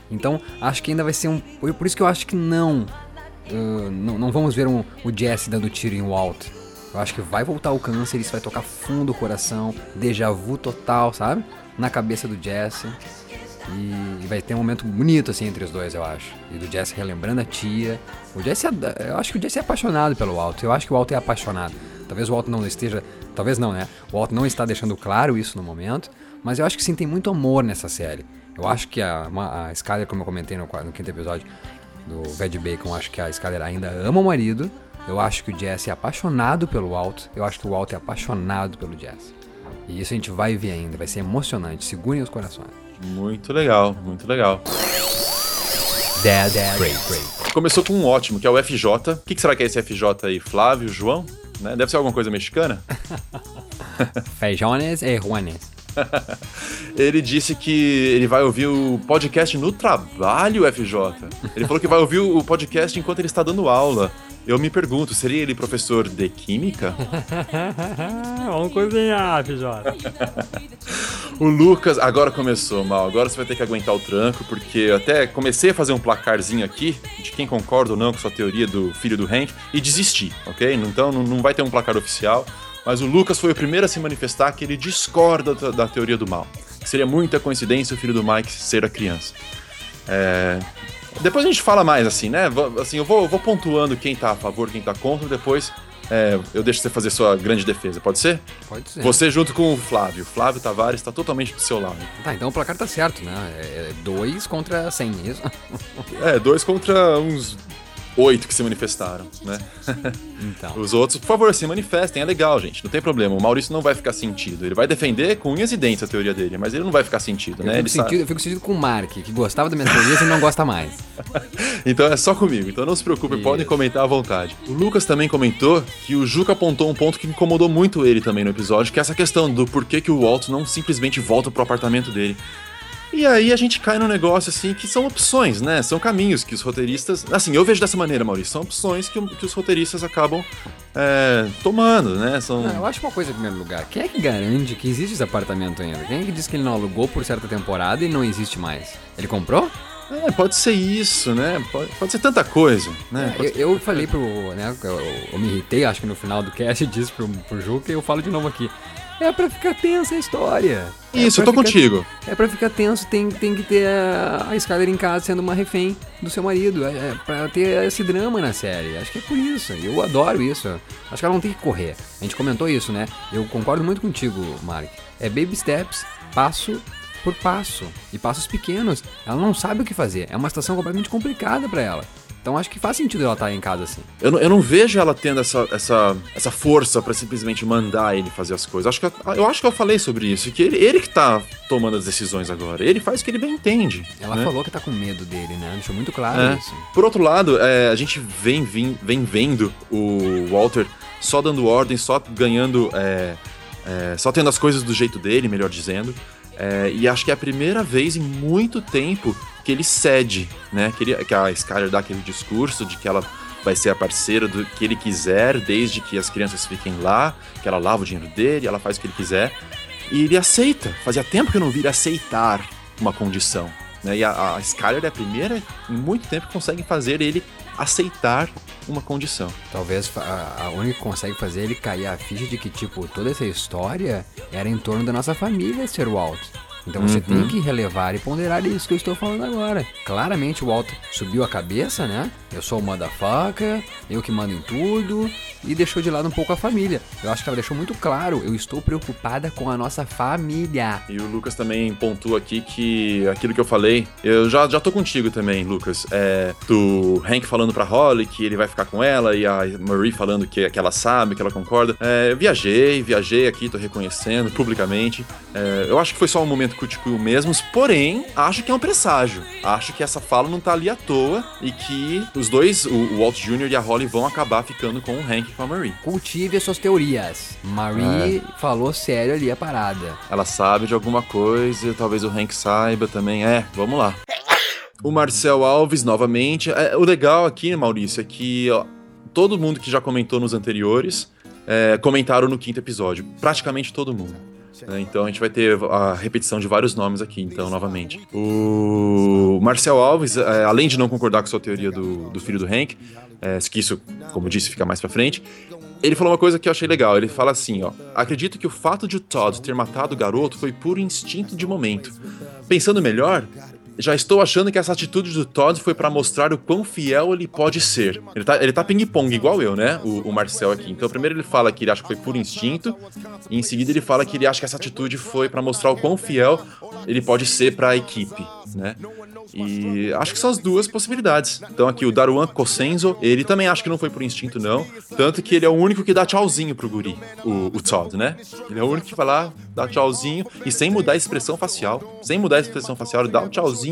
Então, acho que ainda vai ser um... Por isso que eu acho que não... uh, não, não vamos ver um, o Jesse dando tiro em Walt. Eu acho que vai voltar o câncer, isso vai tocar fundo o coração, déjà vu total, sabe? Na cabeça do Jesse. E, e vai ter um momento bonito assim entre os dois, eu acho. E do Jesse relembrando a tia. O Jesse, é- eu acho que o Jesse é apaixonado pelo Walt. Eu acho que o Walt é apaixonado. Talvez o Walt não esteja, talvez não, né? O Walt não está deixando claro isso no momento, mas eu acho que sim tem muito amor nessa série. Eu acho que a, uma- a Skyler, como eu comentei no, no quinto episódio do Ved Bacon, acho que a Skyler ainda ama o marido. Eu acho que o Jesse é apaixonado pelo Walt. Eu acho que o Walt é apaixonado pelo Jesse. E isso a gente vai ver ainda, vai ser emocionante. Segurem os corações. Muito legal, muito legal. Great, great. Começou com um ótimo, que é o FJ. O que, que será que é esse FJ aí? Flávio, João? Né? Deve ser alguma coisa mexicana? Feijones e Juanes. Ele disse que ele vai ouvir o podcast no trabalho, FJ. Ele falou que vai ouvir o podcast enquanto ele está dando aula. Eu me pergunto, seria ele professor de química? Vamos cozinhar, FJ. O Lucas, agora começou mal, agora você vai ter que aguentar o tranco, porque eu até comecei a fazer um placarzinho aqui, de quem concorda ou não com sua teoria do filho do Hank, e desisti, ok? Então não, vai ter um placar oficial, mas o Lucas foi o primeiro a se manifestar que ele discorda da, da teoria do mal. Que seria muita coincidência o filho do Mike ser a criança. É, Depois a gente fala mais, assim, né? Assim, eu vou, vou pontuando quem tá a favor, quem tá contra, depois é, eu deixo você fazer sua grande defesa, pode ser? Pode ser. Você junto com o Flávio. Flávio Tavares tá totalmente do seu lado. Tá, então o placar tá certo, né? É 2 contra 100, isso? É, dois contra uns oito que se manifestaram, né? Então. Os outros, por favor, se manifestem, é legal, gente, não tem problema. O Maurício não vai ficar sentido. Ele vai defender com unhas e dentes a teoria dele, mas ele não vai ficar sentido, Eu né? Ele sabe. sentido, eu fico sentido com o Mark, que gostava das minhas teorias e não gosta mais. Então é só comigo, então não se preocupe, Isso. podem comentar à vontade. O Lucas também comentou que o Juca apontou um ponto que incomodou muito ele também no episódio, que é essa questão do porquê que o Walt não simplesmente volta pro apartamento dele. E aí a gente cai num negócio assim que são opções, né? São caminhos que os roteiristas. Assim, eu vejo dessa maneira, Maurício. São opções que, que os roteiristas acabam é, tomando, né? São. Ah, eu acho uma coisa em primeiro lugar. Quem é que garante que existe esse apartamento ainda? Quem é que diz que ele não alugou por certa temporada e não existe mais? Ele comprou? É, pode ser isso, né? Pode, pode ser tanta coisa, né? É, eu, eu falei pro. Né, eu, eu me irritei, acho que no final do cast disse pro, pro Juca e eu falo de novo aqui. É pra ficar tensa a história. É Isso, eu pra tô ficar- contigo. É pra ficar tenso, tem, tem que ter a, a Skyler em casa sendo uma refém do seu marido. É, é pra ter esse drama na série. Acho que é por isso. Eu adoro isso. Acho que ela não tem que correr. A gente comentou isso, né? Eu concordo muito contigo, Mark. É baby steps, passo por passo. E passos pequenos. Ela não sabe o que fazer. É uma situação completamente complicada pra ela. Então acho que faz sentido ela estar em casa assim. Eu não, eu não vejo ela tendo essa, essa, essa força pra simplesmente mandar ele fazer as coisas. Acho que, eu- eu acho que eu falei sobre isso, que ele, ele que tá tomando as decisões agora. Ele faz o que ele bem entende. Ela né? falou que tá com medo dele, né? Deixou muito claro É. isso. Por outro lado, é, a gente vem, vem, vem vendo o Walter só dando ordem, só ganhando. é, é, só tendo as coisas do jeito dele, melhor dizendo. É, e acho que é a primeira vez em muito tempo que ele cede, né? Que, ele, que a Skyler dá aquele discurso de que ela vai ser a parceira do que ele quiser, desde que as crianças fiquem lá, que ela lava o dinheiro dele, ela faz o que ele quiser. E ele aceita. Fazia tempo que eu não vi ele aceitar uma condição. Né? E a, a Skyler é a primeira em muito tempo que consegue fazer ele aceitar uma condição. Talvez a, a única que consegue fazer é ele cair a ficha de que, tipo, toda essa história era em torno da nossa família ser Walt. Então você tem que relevar e ponderar isso que eu estou falando agora. Claramente o Walt subiu a cabeça, né? Eu sou o motherfucker, eu que mando em tudo, e deixou de lado um pouco a família. Eu acho que ela deixou muito claro, eu estou preocupada com a nossa família. E o Lucas também pontua aqui que aquilo que eu falei, eu já, já tô contigo também, Lucas. É, do Hank falando pra Holly que ele vai ficar com ela e a Marie falando que, que ela sabe, que ela concorda. É, eu viajei, viajei aqui, tô reconhecendo publicamente. É, eu acho que foi só um momento crítico mesmo, porém, acho que é um presságio. Acho que essa fala não tá ali à toa e que os dois, o, o Walt Jr. e a Holly, vão acabar ficando com o Hank e com a Marie. Cultive as suas teorias. Marie falou sério ali a parada. Ela sabe de alguma coisa, talvez o Hank saiba também. É, vamos lá. O Marcel Alves, novamente. É, o legal aqui, Maurício, é que ó, todo mundo que já comentou nos anteriores é, comentaram no quinto episódio. Praticamente todo mundo. Né? Então a gente vai ter a repetição de vários nomes aqui, então, novamente. O Marcel Alves, é, além de não concordar com sua teoria do, do filho do Hank, é, que isso, como disse, fica mais pra frente, ele falou uma coisa que eu achei legal. Ele fala assim, ó: "Acredito que o fato de o Todd ter matado o garoto foi puro instinto de momento. Pensando melhor, já estou achando que essa atitude do Todd foi pra mostrar o quão fiel ele pode ser. Ele tá, ele tá ping-pong igual eu, né? O, o Marcel aqui. Então, primeiro ele fala que ele acha que foi puro instinto, e em seguida ele fala que ele acha que essa atitude foi pra mostrar o quão fiel ele pode ser pra equipe, né? E acho que são as duas possibilidades. Então aqui o Daruan Cosenzo, ele também acha que não foi por instinto, não. Tanto que ele é o único que dá tchauzinho pro guri, o, o Todd, né? Ele é o único que vai lá, dá tchauzinho e sem mudar a expressão facial. Sem mudar a expressão facial, dá o tchauzinho,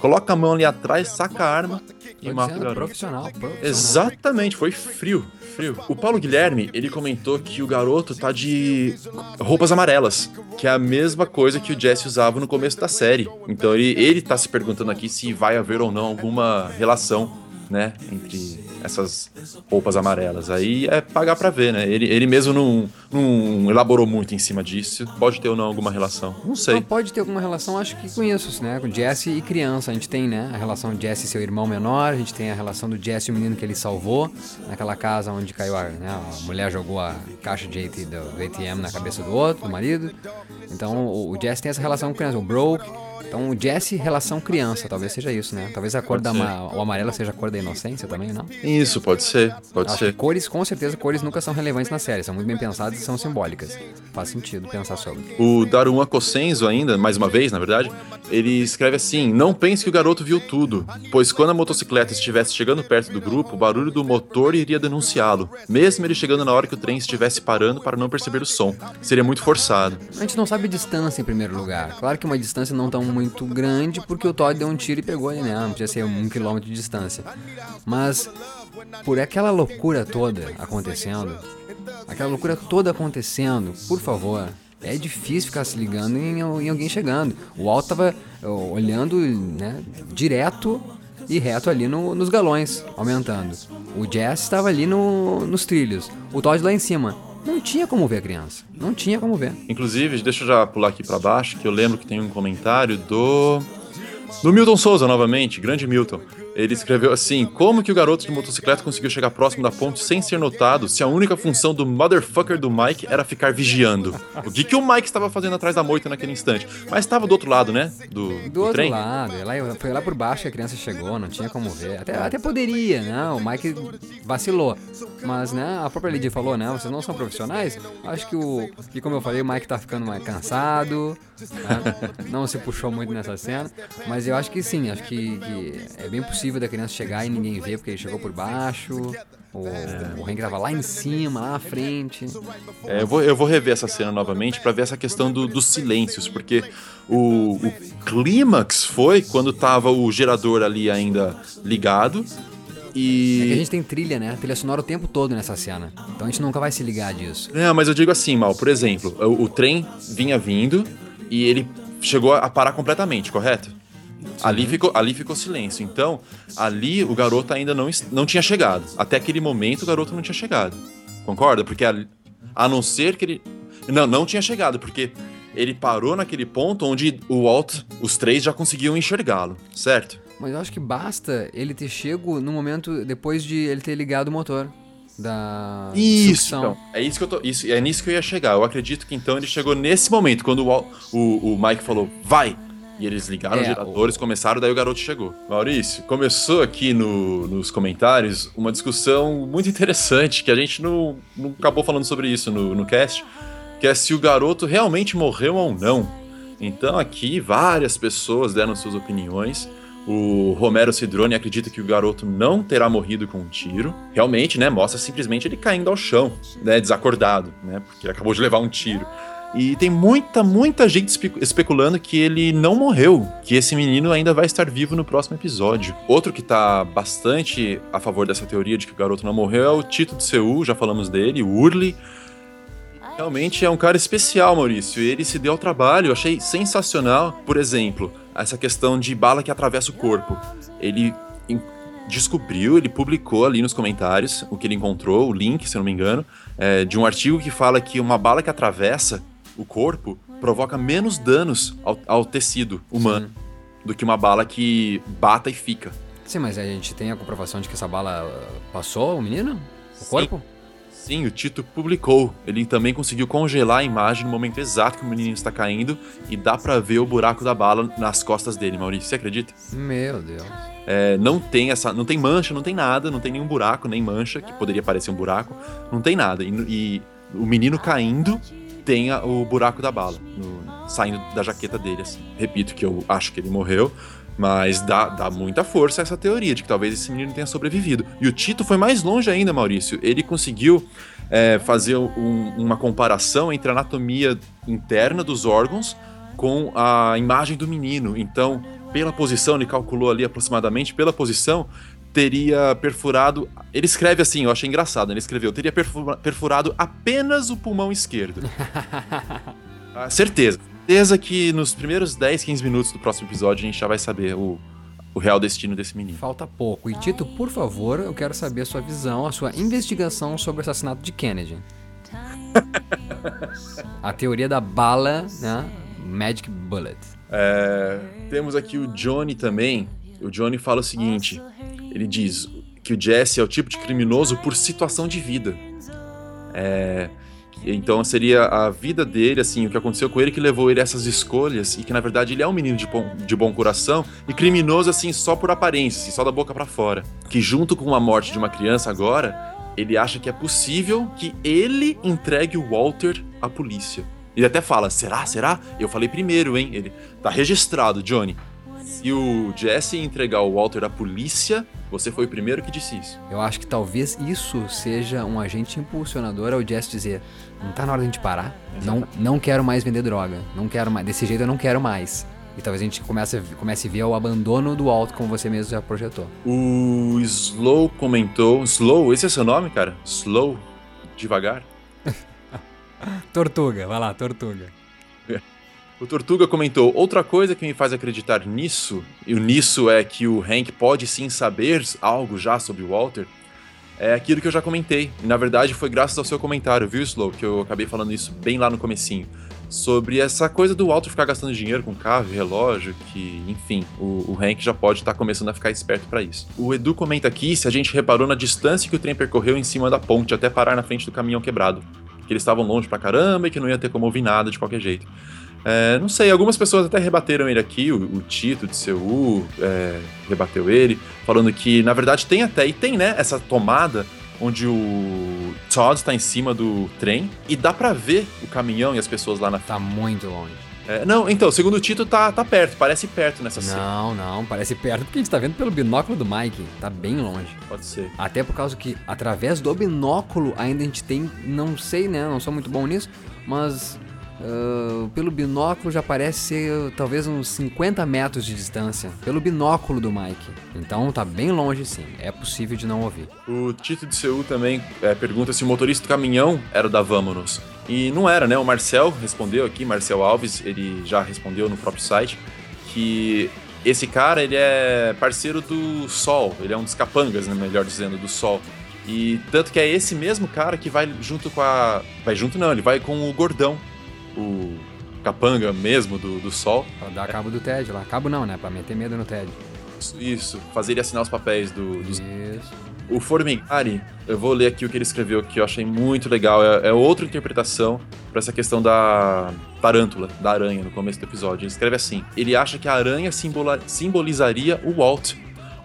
coloca a mão ali atrás, saca a arma e mata o garoto. profissional, profissional. Exatamente, foi frio, frio. O Paulo Guilherme, ele comentou que o garoto tá de roupas amarelas, que é a mesma coisa que o Jesse usava no começo da série. Então ele, ele tá se perguntando aqui se vai haver ou não alguma relação, né, entre essas roupas amarelas. Aí é pagar pra ver, né? Ele, ele mesmo não, não elaborou muito em cima disso. Pode ter ou não alguma relação. Não sei. Não pode ter alguma relação, acho que com isso, né? Com Jesse e criança. A gente tem, né? A relação Jesse e seu irmão menor, a gente tem a relação do Jesse e o menino que ele salvou, naquela casa onde caiu a, né? a mulher jogou a caixa de do ATM na cabeça do outro, do marido. Então o, o Jesse tem essa relação com criança, o Broke. Então o Jesse, relação criança, talvez seja isso, né? Talvez a cor Pode da ma- o amarelo seja a cor da inocência também, não? Isso, pode ser, pode Acho ser. cores, com certeza, cores nunca são relevantes na série. São muito bem pensadas e são simbólicas. Faz sentido pensar sobre. O Daruma Kosenzo ainda, mais uma vez, na verdade, ele escreve assim: Não pense que o garoto viu tudo, pois quando a motocicleta estivesse chegando perto do grupo, o barulho do motor iria denunciá-lo, mesmo ele chegando na hora que o trem estivesse parando para não perceber o som. Seria muito forçado. A gente não sabe a distância em primeiro lugar. Claro que uma distância não tão muito grande, porque o Todd deu um tiro e pegou né? Não podia ser um quilômetro de distância. Mas por aquela loucura toda acontecendo, aquela loucura toda acontecendo, por favor. É difícil ficar se ligando em, em alguém chegando. O Walt tava ó, olhando né, direto e reto ali no- nos galões, aumentando. O Jess estava ali no- nos trilhos. O Todd lá em cima. Não tinha como ver a criança. Não tinha como ver. Inclusive, deixa eu já pular aqui para baixo, que eu lembro que tem um comentário do. Do Milton Souza, novamente, grande Milton. Ele escreveu assim: Como que o garoto de motocicleta conseguiu chegar próximo da ponte sem ser notado se a única função do motherfucker do Mike era ficar vigiando? O que, que o Mike estava fazendo atrás da moita naquele instante? Mas estava do outro lado, né? Do, Do do outro trem. lado, lá- foi lá por baixo que a criança chegou, não tinha como ver. Até, até poderia, né? O Mike vacilou. Mas, né, a própria Lidia falou, né? Vocês não são profissionais? Acho que o. E como eu falei, o Mike tá ficando mais cansado. Né? Não se puxou muito nessa cena. Mas eu acho que sim, acho que, que é bem possível da criança chegar e ninguém ver, porque ele chegou por baixo. O, o Hank tava lá em cima, lá na frente. É, eu, vou, eu vou rever essa cena novamente pra ver essa questão do- dos silêncios, porque o, o clímax foi quando tava o gerador ali ainda ligado. É que a E. gente tem trilha, né? Trilha sonora o tempo todo nessa cena. Então a gente nunca vai se ligar disso. Não, mas eu digo assim, Mal, por exemplo, o, o trem vinha vindo e ele chegou a parar completamente, correto? Ali ficou, ali ficou silêncio. Então, ali o garoto ainda não, não tinha chegado. Até aquele momento o garoto não tinha chegado. Concorda? Porque a, a não ser que ele. Não, não tinha chegado, porque ele parou naquele ponto onde o Walt, os três já conseguiam enxergá-lo, certo? Mas eu acho que basta ele ter chego no momento depois de ele ter ligado o motor da Isso, sucção. então. É isso que eu tô. Isso, é nisso que eu ia chegar. Eu acredito que então ele chegou nesse momento, quando o, o, o Mike falou, vai! E eles ligaram É, os geradores, começaram, daí o garoto chegou. Maurício, começou aqui no- nos comentários uma discussão muito interessante, que a gente não, não acabou falando sobre isso no, no cast, que é se o garoto realmente morreu ou não. Então aqui várias pessoas deram suas opiniões. O Romero Cidrone acredita que o garoto não terá morrido com um tiro. Realmente, né? Mostra simplesmente ele caindo ao chão, né? Desacordado, né? Porque acabou de levar um tiro. E tem muita, muita gente espe- especulando que ele não morreu, que esse menino ainda vai estar vivo no próximo episódio. Outro que tá bastante a favor dessa teoria de que o garoto não morreu é o Tito de Seul, já falamos dele, o Urli. Realmente é um cara especial, Maurício. Ele se deu ao trabalho, achei sensacional. Por exemplo, essa questão de bala que atravessa o corpo. Ele descobriu, ele publicou ali nos comentários o que ele encontrou, o link, se não me engano, é, de um artigo que fala que uma bala que atravessa o corpo provoca menos danos ao, ao tecido humano do que uma bala que bata e fica. Sim, mas a gente tem a comprovação de que essa bala uh, passou o menino? O corpo? Sim, o Tito publicou. Ele também conseguiu congelar a imagem no momento exato que o menino está caindo e dá pra ver o buraco da bala nas costas dele, Maurício. Você acredita? Meu Deus. É, não tem essa, não tem mancha, não tem nada, não tem nenhum buraco, nem mancha que poderia parecer um buraco, não tem nada. E, e o menino caindo tem a- o buraco da bala no- saindo da jaqueta dele. Assim. Repito que eu acho que ele morreu, mas dá, dá muita força essa teoria de que talvez esse menino tenha sobrevivido. E o Tito foi mais longe ainda, Maurício. Ele conseguiu é, fazer um- uma comparação entre a anatomia interna dos órgãos com a imagem do menino. Então, pela posição, ele calculou ali aproximadamente, pela posição, teria perfurado. Ele escreve assim, eu achei engraçado. Ele escreveu: teria perfura- perfurado apenas o pulmão esquerdo. Ah, certeza. Certeza que nos primeiros 10, 15 minutos do próximo episódio a gente já vai saber o, o real destino desse menino. Falta pouco. E Tito, por favor, eu quero saber a sua visão, a sua investigação sobre o assassinato de Kennedy. a teoria da bala, né? Magic Bullet. É, temos aqui o Johnny também. O Johnny fala o seguinte: ele diz que o Jesse é o tipo de criminoso por situação de vida. É, Então seria a vida dele, assim, o que aconteceu com ele que levou ele a essas escolhas e que na verdade ele é um menino de bom, de bom coração e criminoso assim só por aparência, assim, só da boca para fora. Que junto com a morte de uma criança agora, ele acha que é possível que ele entregue o Walter à polícia. Ele até fala: "Será? Será? Eu falei primeiro, hein?" Ele tá registrado, Johnny. Se o Jesse entregar o Walter à polícia, você foi o primeiro que disse isso. Eu acho que talvez isso seja um agente impulsionador ao Jess dizer: não tá na hora de a gente parar. Não, não quero mais vender droga. Não quero mais. Desse jeito eu não quero mais. E talvez a gente comece, a- comece a ver o abandono do alto, como você mesmo já projetou. O Slow comentou. Slow, esse é seu nome, cara? Slow? Devagar? Tortuga, vai lá, Tortuga. O Tortuga comentou: outra coisa que me faz acreditar nisso, e o nisso é que o Hank pode sim saber algo já sobre o Walter, é aquilo que eu já comentei. E na verdade foi graças ao seu comentário, viu, Slow? Que eu acabei falando isso bem lá no comecinho. Sobre essa coisa do Walter ficar gastando dinheiro com carro relógio, que, enfim, o, o Hank já pode estar começando a ficar esperto pra isso. O Edu comenta aqui se a gente reparou na distância que o trem percorreu em cima da ponte até parar na frente do caminhão quebrado. Que eles estavam longe pra caramba e que não ia ter como ouvir nada de qualquer jeito. É, não sei, algumas pessoas até rebateram ele aqui, o, o Tito de Seul é, rebateu ele, falando que na verdade tem até, e tem né, essa tomada onde o Todd está em cima do trem e dá pra ver o caminhão e as pessoas lá na Tá muito longe. é, Não, então, segundo o Tito, tá, tá perto, parece perto nessa cena. Não, não, parece perto porque a gente tá vendo pelo binóculo do Mike. Tá bem longe. Pode ser. Até por causa que, através do binóculo, ainda a gente tem. Não sei, né? Não sou muito bom nisso, mas. Ah, pelo binóculo já parece ser uh, talvez uns 50 metros de distância. Pelo binóculo do Mike. Então tá bem longe sim. É possível de não ouvir. O Tito de Seul também é, pergunta se o motorista do caminhão era o da Vamonos. E não era, né? O Marcel respondeu aqui, Marcel Alves, ele já respondeu no próprio site, que esse cara, ele é parceiro do Sol, ele é um dos capangas, né, melhor dizendo, do Sol. E tanto que é esse mesmo cara que vai junto com a... Vai junto não, ele vai com o Gordão, o capanga mesmo do, do Sol. Pra dar cabo do Ted lá. Cabo não, né? Pra meter medo no Ted. Isso, fazer ele assinar os papéis do, dos Isso. O Formigari, eu vou ler aqui o que ele escreveu, que eu achei muito legal. É, é outra interpretação para essa questão da tarântula, da aranha, no começo do episódio. Ele escreve assim: ele acha que a aranha simbola- simbolizaria o Walt,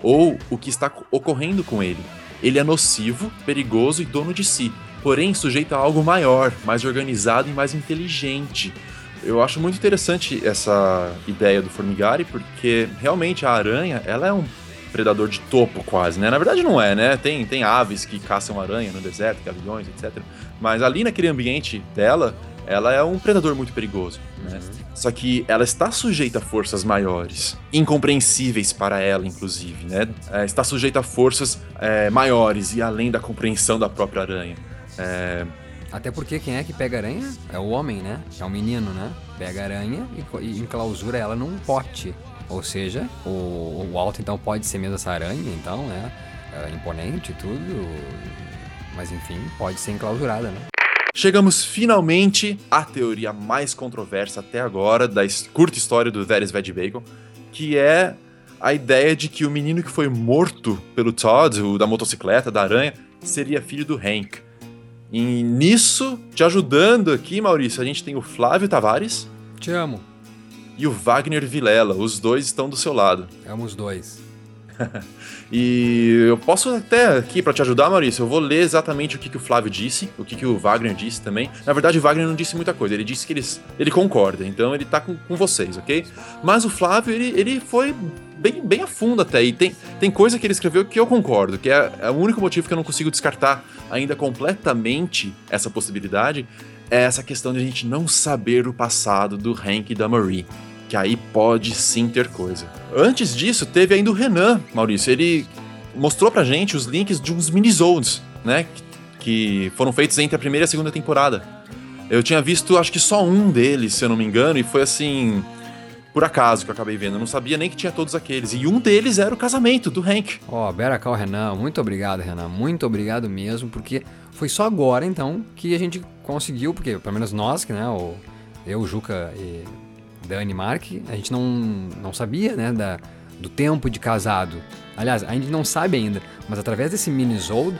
ou o que está co- ocorrendo com ele. Ele é nocivo, perigoso e dono de si, porém sujeito a algo maior, mais organizado e mais inteligente. Eu acho muito interessante essa ideia do Formigari, porque realmente a aranha, ela é um predador de topo quase, né? Na verdade não é, né? Tem, tem aves que caçam aranha no deserto, gaviões, etc. Mas ali naquele ambiente dela, ela é um predador muito perigoso, né? Só que ela está sujeita a forças maiores, incompreensíveis para ela, inclusive, né? É, está sujeita a forças é, maiores e além da compreensão da própria aranha. É, Até porque quem é que pega aranha? É o homem, né? É o menino, né? Pega aranha e, e enclausura ela num pote. Ou seja, o, o Walt então pode ser mesmo essa aranha, então, né? É imponente e tudo. Mas enfim, pode ser enclausurada, né? Chegamos finalmente à teoria mais controversa até agora da curta história do Veres Veg Bacon, que é a ideia de que o menino que foi morto pelo Todd, o da motocicleta, da aranha, seria filho do Hank. E nisso, te ajudando aqui, Maurício, a gente tem o Flávio Tavares Te amo. e o Wagner Vilela. Os dois estão do seu lado. Amo os dois. E eu posso até aqui pra te ajudar, Maurício, eu vou ler exatamente o que, que o Flávio disse, o que, que o Wagner disse também. Na verdade, o Wagner não disse muita coisa, ele disse que eles, ele concorda, então ele tá com, com vocês, ok? Mas o Flávio, ele, ele foi bem, bem a fundo até, e tem, tem coisa que ele escreveu que eu concordo, que é, é o único motivo que eu não consigo descartar ainda completamente essa possibilidade, é essa questão de a gente não saber o passado do Hank e da Marie que aí pode sim ter coisa. Antes disso, teve ainda o Renan, Maurício. Ele mostrou pra gente os links de uns minisodes, né? Que foram feitos entre a primeira e a segunda temporada. Eu tinha visto, acho que só um deles, se eu não me engano, e foi assim. Por acaso que eu acabei vendo. Eu não sabia nem que tinha todos aqueles. E um deles era o casamento do Hank. Ó, Better Call Renan, muito obrigado, Renan. Muito obrigado mesmo, porque foi só agora, então, que a gente conseguiu, porque pelo menos nós, que, né, o, eu, Juca e Dani Mark, a gente não, não sabia, né, da, do tempo de casado. Aliás, a gente não sabe ainda, mas através desse minisode,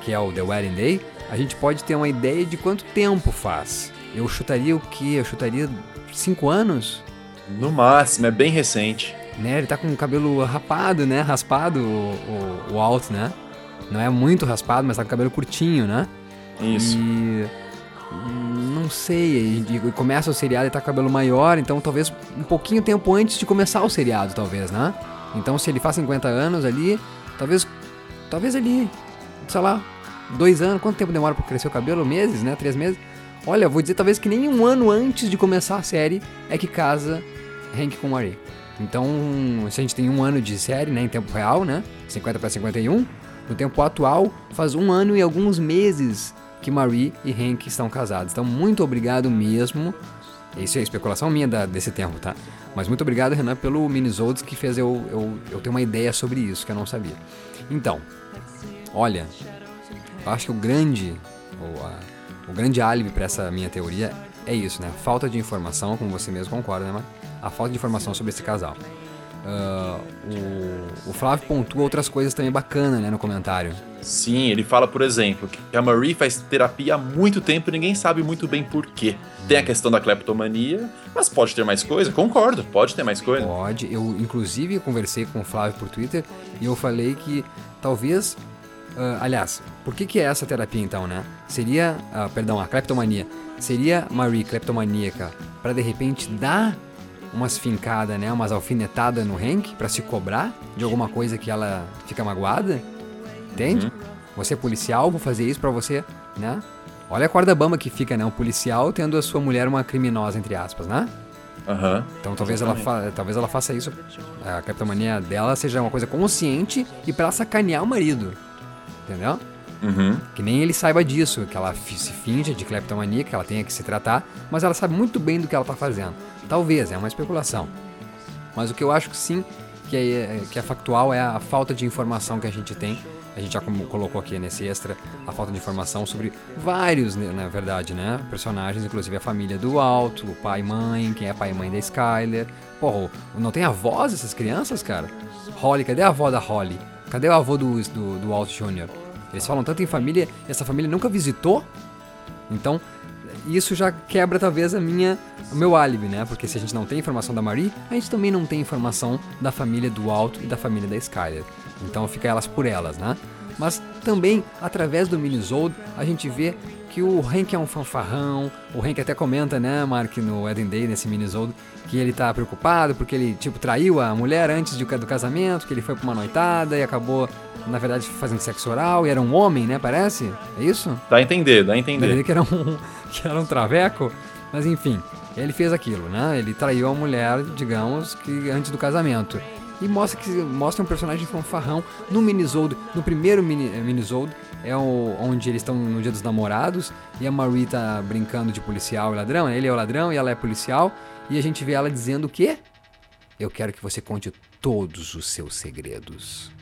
que é o The Wedding Day, a gente pode ter uma ideia de quanto tempo faz. Eu chutaria o quê? Eu chutaria cinco anos? No máximo, é bem recente. Né? Ele tá com o cabelo rapado, né? Raspado o, o, o alto, né? Não é muito raspado, mas tá com o cabelo curtinho, né? Isso. E. hum, Não sei, e, e começa o seriado e tá com o cabelo maior, então talvez um pouquinho tempo antes de começar o seriado, talvez, né? Então se ele faz 50 anos ali, talvez. Talvez ali, sei lá, dois anos, quanto tempo demora pra crescer o cabelo? Meses, né? Três meses? Olha, vou dizer talvez que nem um ano antes de começar a série é que casa Hank com Marie. Então, se a gente tem um ano de série, né, em tempo real, né, 50 para 51, no tempo atual, faz um ano e alguns meses que Marie e Hank estão casados. Então, muito obrigado mesmo. Isso é especulação minha da- desse tempo, tá? Mas muito obrigado, Renan, pelo Minisodes que fez eu, eu, eu ter uma ideia sobre isso, que eu não sabia. Então, olha, eu acho que o grande, a- o grande álibi para essa minha teoria é isso, né? Falta de informação, como você mesmo concorda, né, Marco? A falta de informação sobre esse casal. Ah, o, o Flávio pontua outras coisas também bacanas, né, no comentário. Sim, ele fala, por exemplo, que a Marie faz terapia há muito tempo e ninguém sabe muito bem por quê. Tem a questão da cleptomania, mas pode ter mais coisa? Concordo, pode ter mais coisa. Pode. Eu, inclusive, conversei com o Flávio por Twitter e eu falei que talvez. ah, aliás, por que, que é essa terapia então, né? Seria. ah, perdão, a cleptomania. Seria Marie cleptomaníaca para de repente dar umas fincadas, né? Umas alfinetadas no Hank para se cobrar de alguma coisa que ela fica magoada? Entende? Você é policial, vou fazer isso pra você, né? Olha a corda bamba que fica, né? Um policial tendo a sua mulher uma criminosa, entre aspas, né? Aham. Então talvez ela, fa talvez ela faça isso. A criptomania dela seja uma coisa consciente e pra ela sacanear o marido. Entendeu? Uhum. Que nem ele saiba disso, que ela se finge de cleptomania, que ela tenha que se tratar, mas ela sabe muito bem do que ela tá fazendo. Talvez, é uma especulação. Mas o que eu acho que sim, que é, que é factual, é a falta de informação que a gente tem. A gente já colocou aqui nesse extra a falta de informação sobre vários, né, na verdade, né? Personagens, inclusive a família do Alto, o pai e mãe, quem é pai e mãe da Skyler. Porra, não tem avós dessas crianças, cara? Holly, cadê a avó da Holly? Cadê o avô do, do, do Walt Jr.? Eles falam tanto em família, essa família nunca visitou? Então, isso já quebra talvez a minha, o meu álibi, né? Porque se a gente não tem informação da Marie, a gente também não tem informação da família do Alto e da família da Skyler. Então fica elas por elas, né? Mas também, através do Minisode, a gente vê que o Hank é um fanfarrão. O Hank até comenta, né, Mark, no Eden Day, nesse Minisode, que ele tá preocupado porque ele, tipo, traiu a mulher antes do casamento, que ele foi pra uma noitada e acabou, na verdade, fazendo sexo oral e era um homem, né, parece? É isso? Dá a entender, dá a Dá entender. entender que era um, que era um traveco, mas enfim, ele fez aquilo, né? Ele traiu a mulher, digamos, que antes do casamento. E mostra que mostra um personagem fanfarrão no minisode, no primeiro mini, eh, minisode, é o, onde eles estão no dia dos namorados e a Marie tá brincando de policial e ladrão, ele é o ladrão e ela é policial, e a gente vê ela dizendo o quê? Eu quero que você conte todos os seus segredos.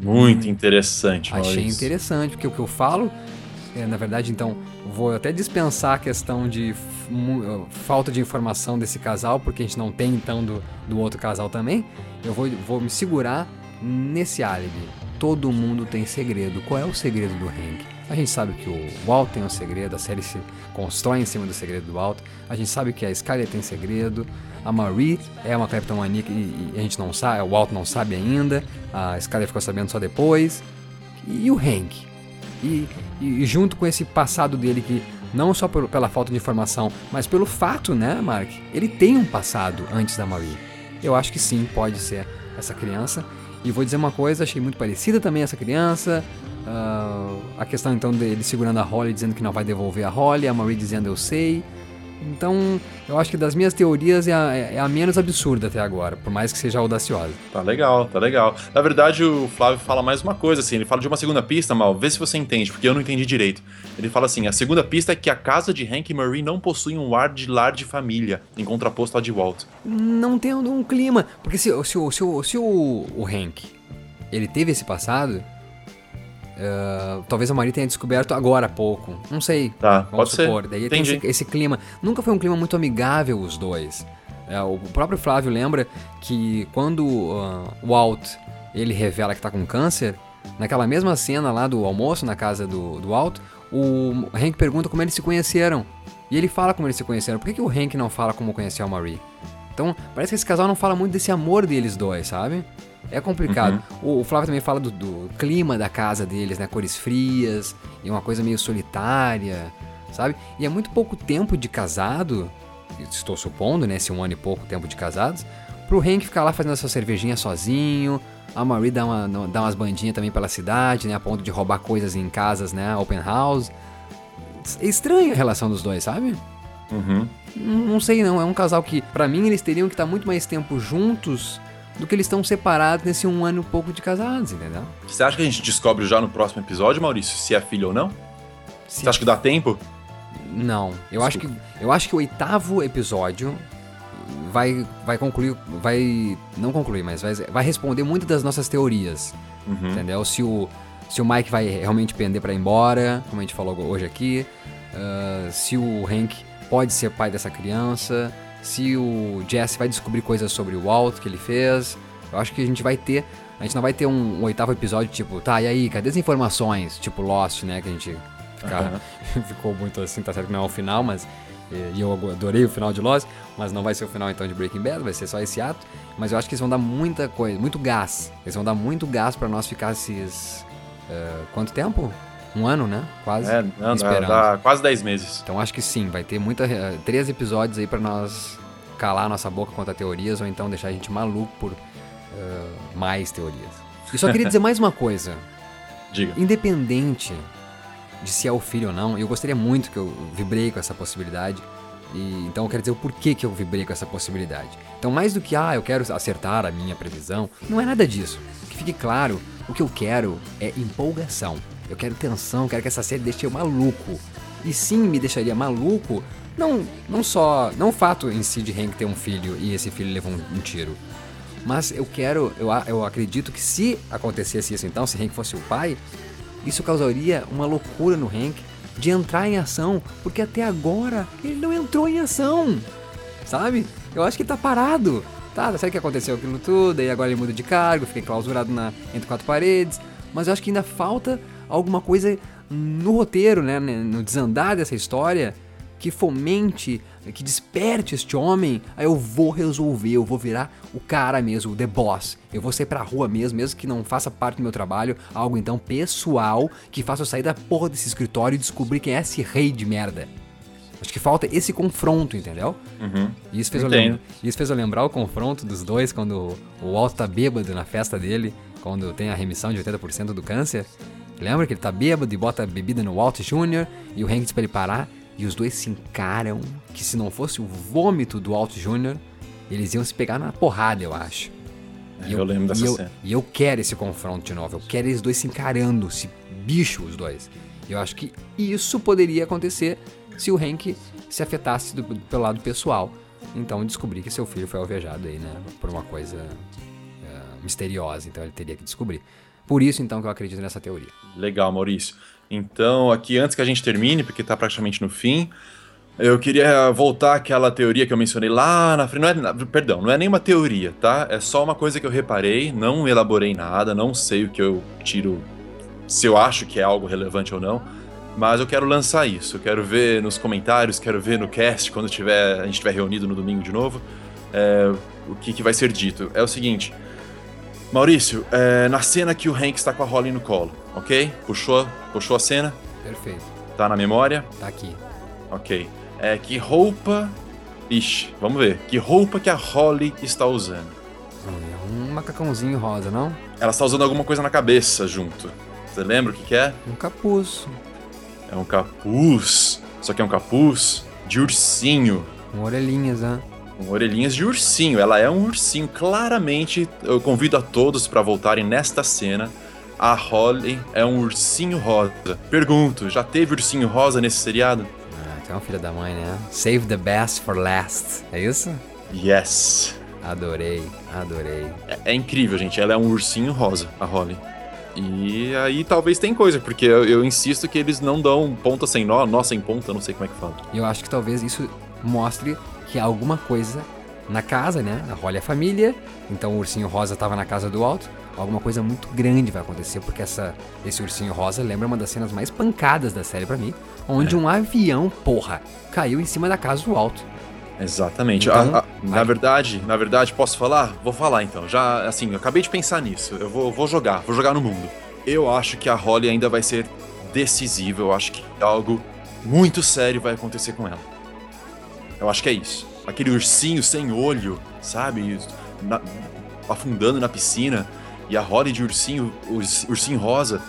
Muito interessante, Achei Maurício. interessante, porque o que eu falo, é, na verdade, então, vou até dispensar a questão de uh, falta de informação desse casal, porque a gente não tem, então, do, do outro casal também. Eu vou, vou me segurar nesse álibi. Todo mundo tem segredo. Qual é o segredo do Hank? A gente sabe que o Walt tem um segredo, a série se constrói em cima do segredo do Walt. A gente sabe que a Skyler tem segredo. A Marie é uma cleptomaníaca e, e a gente não sabe, o Walt não sabe ainda. A Skyler ficou sabendo só depois. E o Hank? E, e- e junto com esse passado dele que não só pelo- pela falta de informação, mas pelo fato, né, Mark? Ele tem um passado antes da Marie. Eu acho que sim, pode ser essa criança. E vou dizer uma coisa, achei muito parecida também essa criança. Ah, a questão então dele segurando a Holly, dizendo que não vai devolver a Holly, a Marie dizendo eu sei. Então, eu acho que das minhas teorias é a, é a menos absurda até agora, por mais que seja audaciosa. Tá legal, tá legal. Na verdade, o Flávio fala mais uma coisa, assim, ele fala de uma segunda pista, Mal, vê se você entende, porque eu não entendi direito. Ele fala assim, a segunda pista é que a casa de Hank e Marie não possui um ar de lar de família, em contraposto à de Walt. não tem um, clima. Porque se, se, o- se, o- se o, o Hank ele teve esse passado, ah, talvez a Marie tenha descoberto agora há pouco. Não sei. Tá, pode ser. supor. Daí tem Entendi. esse, esse clima. Nunca foi um clima muito amigável os dois. É, o próprio Flávio lembra que quando ah, o Walt ele revela que tá com câncer, naquela mesma cena lá do almoço na casa do, do Walt, o Hank pergunta como eles se conheceram. E ele fala como eles se conheceram. Por que, que o Hank não fala como conheceu a Marie? Então, parece que esse casal não fala muito desse amor deles dois, sabe? É complicado. O, o Flávio também fala do, do clima da casa deles, né? Cores frias e uma coisa meio solitária, sabe? E é muito pouco tempo de casado, estou supondo, né? Esse um ano e pouco tempo de casados, pro Hank ficar lá fazendo essa cervejinha sozinho. A Marie dá, uma, dá umas bandinhas também pela cidade, né? A ponto de roubar coisas em casas, né? Open house. É estranha a relação dos dois, sabe? Uhum. Não, não sei não, é um casal que, pra mim, eles teriam que estar muito mais tempo juntos do que eles estão separados nesse um ano e pouco de casados, entendeu? Você acha que a gente descobre já no próximo episódio, Maurício, se é filho ou não? Se- Você acha que dá tempo? Não, eu acho que eu acho que o oitavo episódio vai vai concluir, vai não concluir, mas vai, vai responder muitas das nossas teorias, Uhum. entendeu? Se o se o Mike vai realmente pender pra ir embora, como a gente falou hoje aqui, ah, se o Hank pode ser pai dessa criança, se o Jesse vai descobrir coisas sobre o Walt que ele fez. Eu acho que a gente vai ter a gente não vai ter um, um oitavo episódio tipo, tá, e aí, cadê as informações? Tipo Lost, né, que a gente fica, ficou muito assim, tá certo que não é o final, mas eh, e eu adorei o final de Lost, mas não vai ser o final então de Breaking Bad, vai ser só esse ato. Mas eu acho que eles vão dar muita coisa, muito gás. Eles vão dar muito gás pra nós ficar esses. eh, quanto tempo? Um ano, né? Quase. É, não, dá, esperando. dá quase 10 meses. Então acho que sim, vai ter muita, eh, três episódios aí pra nós calar nossa boca contra teorias ou então deixar a gente maluco por eh, mais teorias. E só queria dizer mais uma coisa. Diga. Independente de se é o filho ou não, eu gostaria muito que eu vibrei com essa possibilidade. E, então eu quero dizer o porquê que eu vibrei com essa possibilidade. Então, mais do que, ah, eu quero acertar a minha previsão, não é nada disso. Que fique claro, o que eu quero é empolgação. Eu quero tensão, quero que essa série deixe eu maluco. E sim, me deixaria maluco, não, não só, não o fato em si de Hank ter um filho e esse filho levou um, um tiro. Mas eu quero, eu, eu acredito que se acontecesse isso então, se Hank fosse o pai, isso causaria uma loucura no Hank de entrar em ação, porque até agora ele não entrou em ação, sabe? Eu acho que ele tá parado. Tá, sabe que aconteceu aquilo tudo, e agora ele muda de cargo, fica enclausurado na, entre quatro paredes, mas eu acho que ainda falta alguma coisa no roteiro, né, no desandar dessa história, que fomente, que desperte este homem, aí eu vou resolver, eu vou virar o cara mesmo, o the boss. Eu vou sair pra rua mesmo, mesmo que não faça parte do meu trabalho, algo então pessoal que faça eu sair da porra desse escritório e descobrir quem é esse rei de merda. Acho que falta esse confronto, entendeu? E isso fez, lembrar, isso fez eu lembrar o confronto dos dois quando o Walt tá bêbado na festa dele, quando tem a remissão de 80% do câncer. Lembra que ele tá bêbado e bota a bebida no Walt Jr. e o Hank diz pra ele parar e os dois se encaram que se não fosse o vômito do Walt Jr., eles iam se pegar na porrada, eu acho. É, eu lembro dessa e eu, cena. E eu quero esse confronto de novo. Eu quero eles dois se encarando, se bicho os dois. E eu acho que isso poderia acontecer se o Hank se afetasse do- pelo lado pessoal. Então descobrir que seu filho foi alvejado aí, né? Por uma coisa eh, misteriosa. Então ele teria que descobrir. Por isso, então, que eu acredito nessa teoria. Legal, Maurício. Então, aqui antes que a gente termine, porque tá praticamente no fim, eu queria voltar àquela teoria que eu mencionei lá na frente. Não é, perdão, não é nenhuma teoria, tá? É só uma coisa que eu reparei, não elaborei nada, não sei o que eu tiro, se eu acho que é algo relevante ou não. Mas eu quero lançar isso. Eu quero ver nos comentários, quero ver no cast, quando tiver, a gente estiver reunido no domingo de novo, é, o que, que vai ser dito. É o seguinte. Maurício, é, na cena que o Hank está com a Holly no colo, ok? Puxou, puxou a cena? Perfeito. Tá na memória? Tá aqui. Ok. É, que roupa. Ixi, vamos ver. Que roupa que a Holly está usando? É um macacãozinho rosa, não? Ela está usando alguma coisa na cabeça junto. Você lembra o que, que é? Um capuz. É um capuz. Só que é um capuz de ursinho. Com orelhinhas, né? Com orelhinhas de ursinho. Ela é um ursinho. Claramente, eu convido a todos para voltarem nesta cena. A Holly é um ursinho rosa. Pergunto, já teve ursinho rosa nesse seriado? Ah, é uma filha da mãe, né? Save the best for last. É isso? Yes. Adorei, adorei. É, é incrível, gente. Ela é um ursinho rosa, a Holly. E aí talvez tem coisa, porque eu, eu insisto que eles não dão ponta sem nó, nó sem ponta, não sei como é que fala. Eu acho que talvez isso mostre que alguma coisa na casa, né? A Holly é a família, então o ursinho rosa tava na casa do alto. Alguma coisa muito grande vai acontecer, porque essa, esse ursinho rosa lembra uma das cenas mais pancadas da série pra mim, onde um avião, porra, caiu em cima da casa do alto. Exatamente. Então, A- a- na vai. verdade, na verdade, posso falar? Vou falar então. Já, assim, eu acabei de pensar nisso. Eu vou, vou jogar, vou jogar no mundo. Eu acho que a Holly ainda vai ser decisiva. Eu acho que algo muito sério vai acontecer com ela. Eu acho que é isso. Aquele ursinho sem olho, sabe? Na- afundando na piscina. E a Holly de ursinho, urs- ursinho rosa.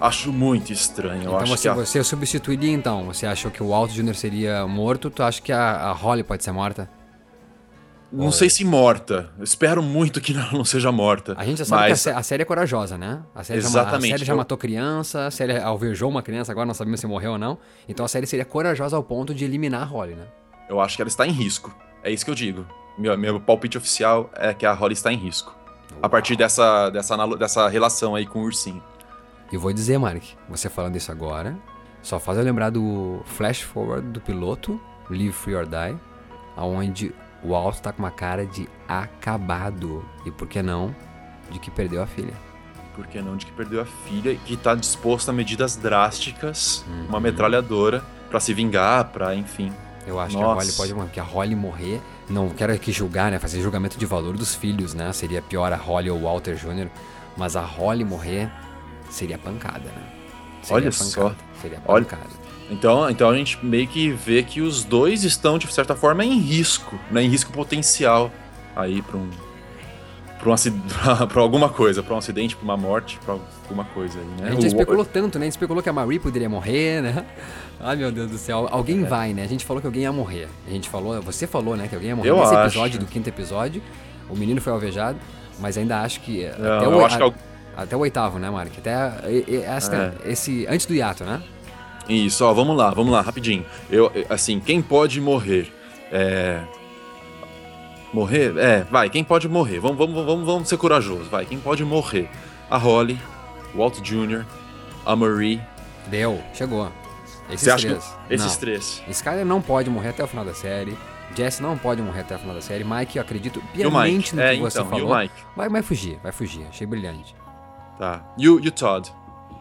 Acho muito estranho. Eu então acho você, a... você substituiria então? Você achou que o Alto Jr. seria morto? Tu acha que a, a Holly pode ser morta? Não sei se morta. Eu espero muito que ela não seja morta. A gente já sabe que a, mas... a série é corajosa, né? A série, Já, Exatamente. a série já matou criança, a série alvejou uma criança, agora não sabemos se morreu ou não. Então a série seria corajosa ao ponto de eliminar a Holly, né? Eu acho que ela está em risco. É isso que eu digo. Meu, meu palpite oficial é que a Holly está em risco. A partir dessa, dessa, dessa relação aí com o ursinho. E vou dizer, Mark, você falando isso agora, só faz eu lembrar do flash forward do piloto, Live Free or Die, aonde o Walt tá com uma cara de acabado. E por que não, de que perdeu a filha. Por que não? De que perdeu a filha e que está disposto a medidas drásticas, Uhum. uma metralhadora, pra se vingar, pra, enfim. Eu acho Nossa. que a Holly pode morrer, que a Holly morrer, não quero aqui julgar, né, fazer julgamento de valor dos filhos, né? Seria pior a Holly ou o Walter Jr., mas a Holly morrer seria pancada, né? Seria Olha só. Seria Olha- pancada. Então, então a gente meio que vê que os dois estão, de certa forma, em risco, né? Em risco potencial aí pra um. Pra, um, pra, alguma coisa, pra um acidente, pra uma morte, pra alguma coisa aí, né? A gente já especulou tanto, né? A gente especulou que a Marie poderia morrer, né? Ai, meu Deus do céu. É. Alguém vai, né? A gente falou que alguém ia morrer. A gente falou, você falou, né? Que alguém ia morrer Eu nesse acho. episódio, do quinto episódio. O menino foi alvejado, mas ainda acho que. Não, até, eu o, acho que a- al- até o oitavo, né, Mark? Até e- e- esta- É. esse. Antes do hiato, né? Isso, ó, vamos lá, vamos lá, rapidinho. Eu, eu- assim, quem pode morrer? É. Morrer? É, vai, quem pode morrer? Vamos, vamos, vamos, vamos ser corajosos, vai. Quem pode morrer? A Holly, Walt Jr., a Marie. Deu, chegou. Esses Você acha três. que esses não. três? Skyler não pode morrer até o final da série. Jesse não pode morrer até o final da série. Mike, eu acredito piamente no É, que você então, falou. Mike? Vai, vai fugir, vai fugir. Achei brilhante. Tá. E o, Todd?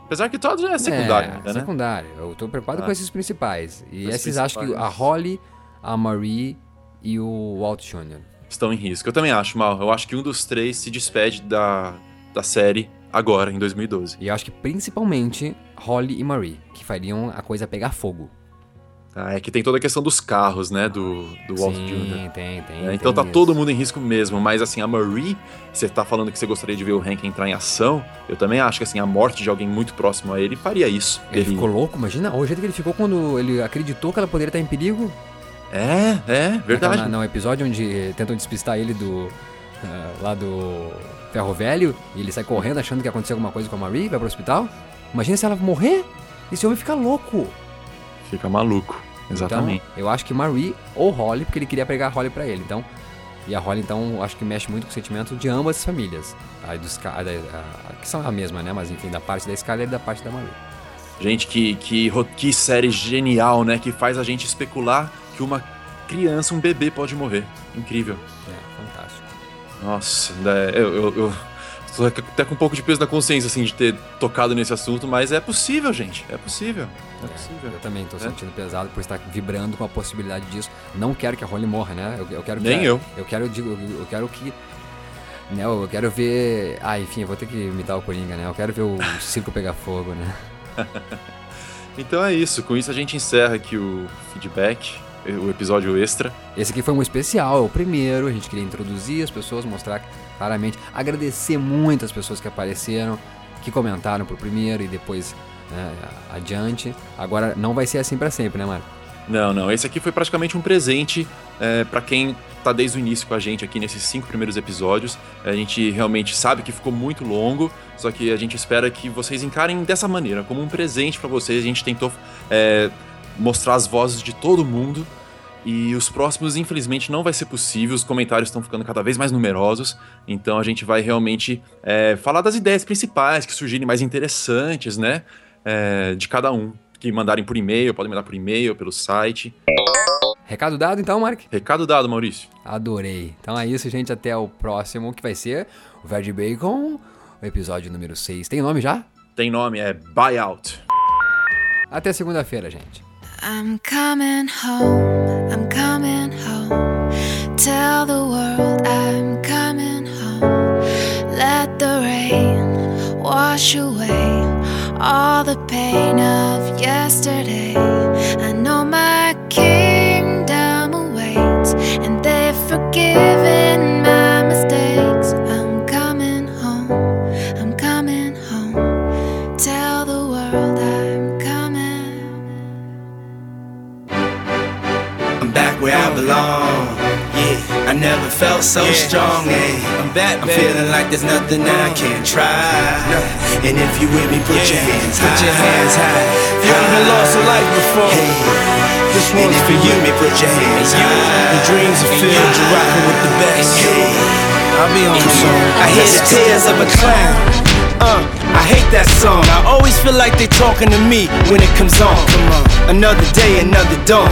Apesar que o Todd já é secundário é, ainda, né? secundário. Eu tô preocupado Ah. com esses principais. E Os esses acho que a principais. Holly, a Marie e o Walt Jr. Estão em risco. Eu também acho, Mal. Eu acho que um dos três se despede da, da série agora, em 2012. E eu acho que principalmente Holly e Marie, que fariam a coisa pegar fogo. Ah, é que tem toda a questão dos carros, né? Do, do Walt Sim, Jr. tem, tem. É, então tem tá isso. todo mundo em risco mesmo, mas assim, a Marie, você tá falando que você gostaria de ver o Hank entrar em ação, eu também acho que assim, a morte de alguém muito próximo a ele faria isso. Ele ficou louco, imagina o jeito que ele ficou quando ele acreditou que ela poderia estar em perigo. É, é, verdade. Naquela- No episódio onde tentam despistar ele do. ah, lá do Ferro Velho, e ele sai correndo achando que aconteceu alguma coisa com a Marie, vai pro hospital. Imagina se ela morrer, esse homem fica louco. Fica maluco. Exatamente. Então, eu acho que Marie ou Holly, porque ele queria pegar a Holly pra ele. Então, e a Holly, então, acho que mexe muito com o sentimento de ambas as famílias. A do a da- a- que são a mesma, né? Mas enfim, da parte da Skyler e da parte da Marie. Gente, que, que, que série genial, né? Que faz a gente especular que uma criança, um bebê pode morrer. Incrível. É, fantástico. Nossa, né, eu, eu, eu tô até com um pouco de peso na consciência, assim, de ter tocado nesse assunto, mas é possível, gente. É possível. É possível. Eu também tô É. sentindo pesado por estar vibrando com a possibilidade disso. Não quero que a Holly morra, né? Eu, eu quero que Nem a- eu. Eu quero, digo, eu, eu quero que. Né, eu quero ver. Ah, enfim, eu vou ter que imitar o Coringa, né? Eu quero ver o circo pegar fogo, né? Então é isso. Com isso a gente encerra aqui o feedback, o episódio extra. Esse aqui foi um especial, é o primeiro. A gente queria introduzir as pessoas, mostrar claramente. Agradecer muito as pessoas que apareceram, que comentaram pro primeiro e depois né, adiante. Agora não vai ser assim pra sempre, né, Marco? Não, não. Esse aqui foi praticamente um presente é, para quem tá desde o início com a gente aqui nesses cinco primeiros episódios. A gente realmente sabe que ficou muito longo, só que a gente espera que vocês encarem dessa maneira, como um presente para vocês. A gente tentou é, mostrar as vozes de todo mundo. E os próximos, infelizmente, não vai ser possível. Os comentários estão ficando cada vez mais numerosos. Então a gente vai realmente é, falar das ideias principais que surgirem mais interessantes, né? é, de cada um. Que mandarem por e-mail, podem mandar por e-mail, pelo site. Recado dado então, Mark? Recado dado, Maurício. Adorei. Então é isso, gente. Até o próximo, que vai ser o Verde Bacon, o episódio número 6. Tem nome já? Tem nome, é Buyout. Até segunda-feira, gente. I'm coming home, I'm coming home. Tell the world I'm coming home. Let the rain wash away all the pain of yesterday. I know my kingdom awaits, and they've forgiven I. Yeah, I never felt so strong. Yeah, I'm back. I'm feeling like there's nothing I can't try. And if you with me, put your hands high. Put your hands high. You even lost a life before. This one's for you. Me, put your hands high. Your dreams are filled. You're rocking with the best. I'll be on soon. I hear the tears of a clown. Uh, I hate that song. I always feel like they're talking to me when it comes on. Come on. Another day, another dawn.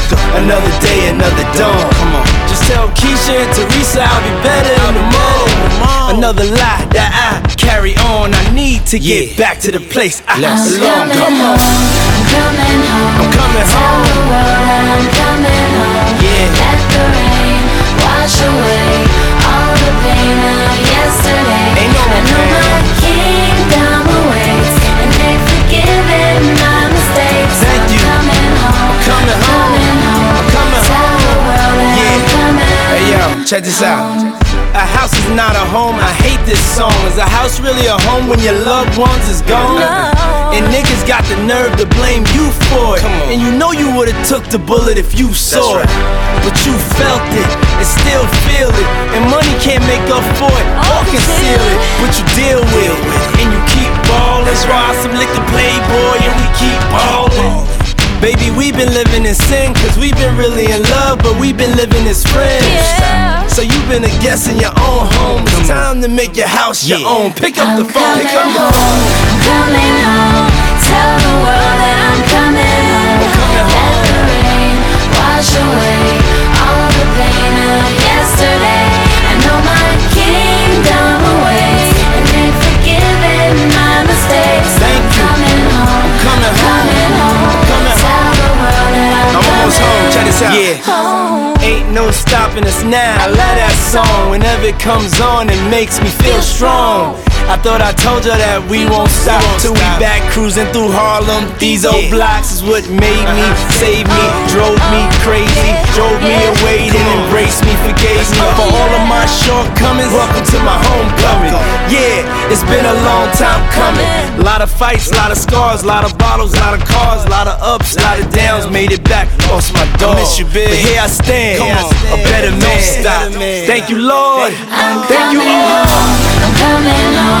Another day, another dawn. Come on. Just tell Keisha and Teresa I'll be better in the morning. Another lie that I carry on. I need to get back to the place I belong. Come on. home. I'm coming home. I'm coming Tell home. the world I'm coming home. Yeah. Let the rain wash away all the pain of yesterday. Ain't no I know pain. my kingdom awaits, and they've forgiven my mistakes. Thank I'm you. coming home. I'm coming home. Check this out. A house is not a home. I hate this song. Is a house really a home when your loved ones is gone? And niggas got the nerve to blame you for it. And you know you would've took the bullet if you saw it. But you felt it and still feel it. And money can't make up for it oh, or conceal it. But you deal with it. And you keep ballin'. Ride some the playboy and we keep ballin'. Baby, we've been living in sin, cause we've been really in love, but we've been living as friends. Yeah. So you've been a guest in your own home. It's time to make your house your own. Pick up the I'm phone, coming pick up the home. phone. I'm coming home. Tell the world that I'm coming home. Let the rain wash away all the pain of yesterday. I know my kingdom awaits, and they've forgiven my mistakes. Almost home. Check this out. home. Yeah. Ain't no stopping us now. I love that song. Whenever it comes on, it makes me feel strong. I thought I told you that we won't stop till we back cruising through Harlem. These old blocks is what made me, saved me, drove me crazy, drove me away, then embraced me, forgave me for all of my shortcomings. Welcome to my homecoming. Yeah, it's been a long time coming. A lot of fights, a lot of scars, a lot of bottles, a lot of cars, a lot of ups, a lot of downs. Made it back, lost my dog. But here I stand, a better man. Thank you, Lord. Thank you, all.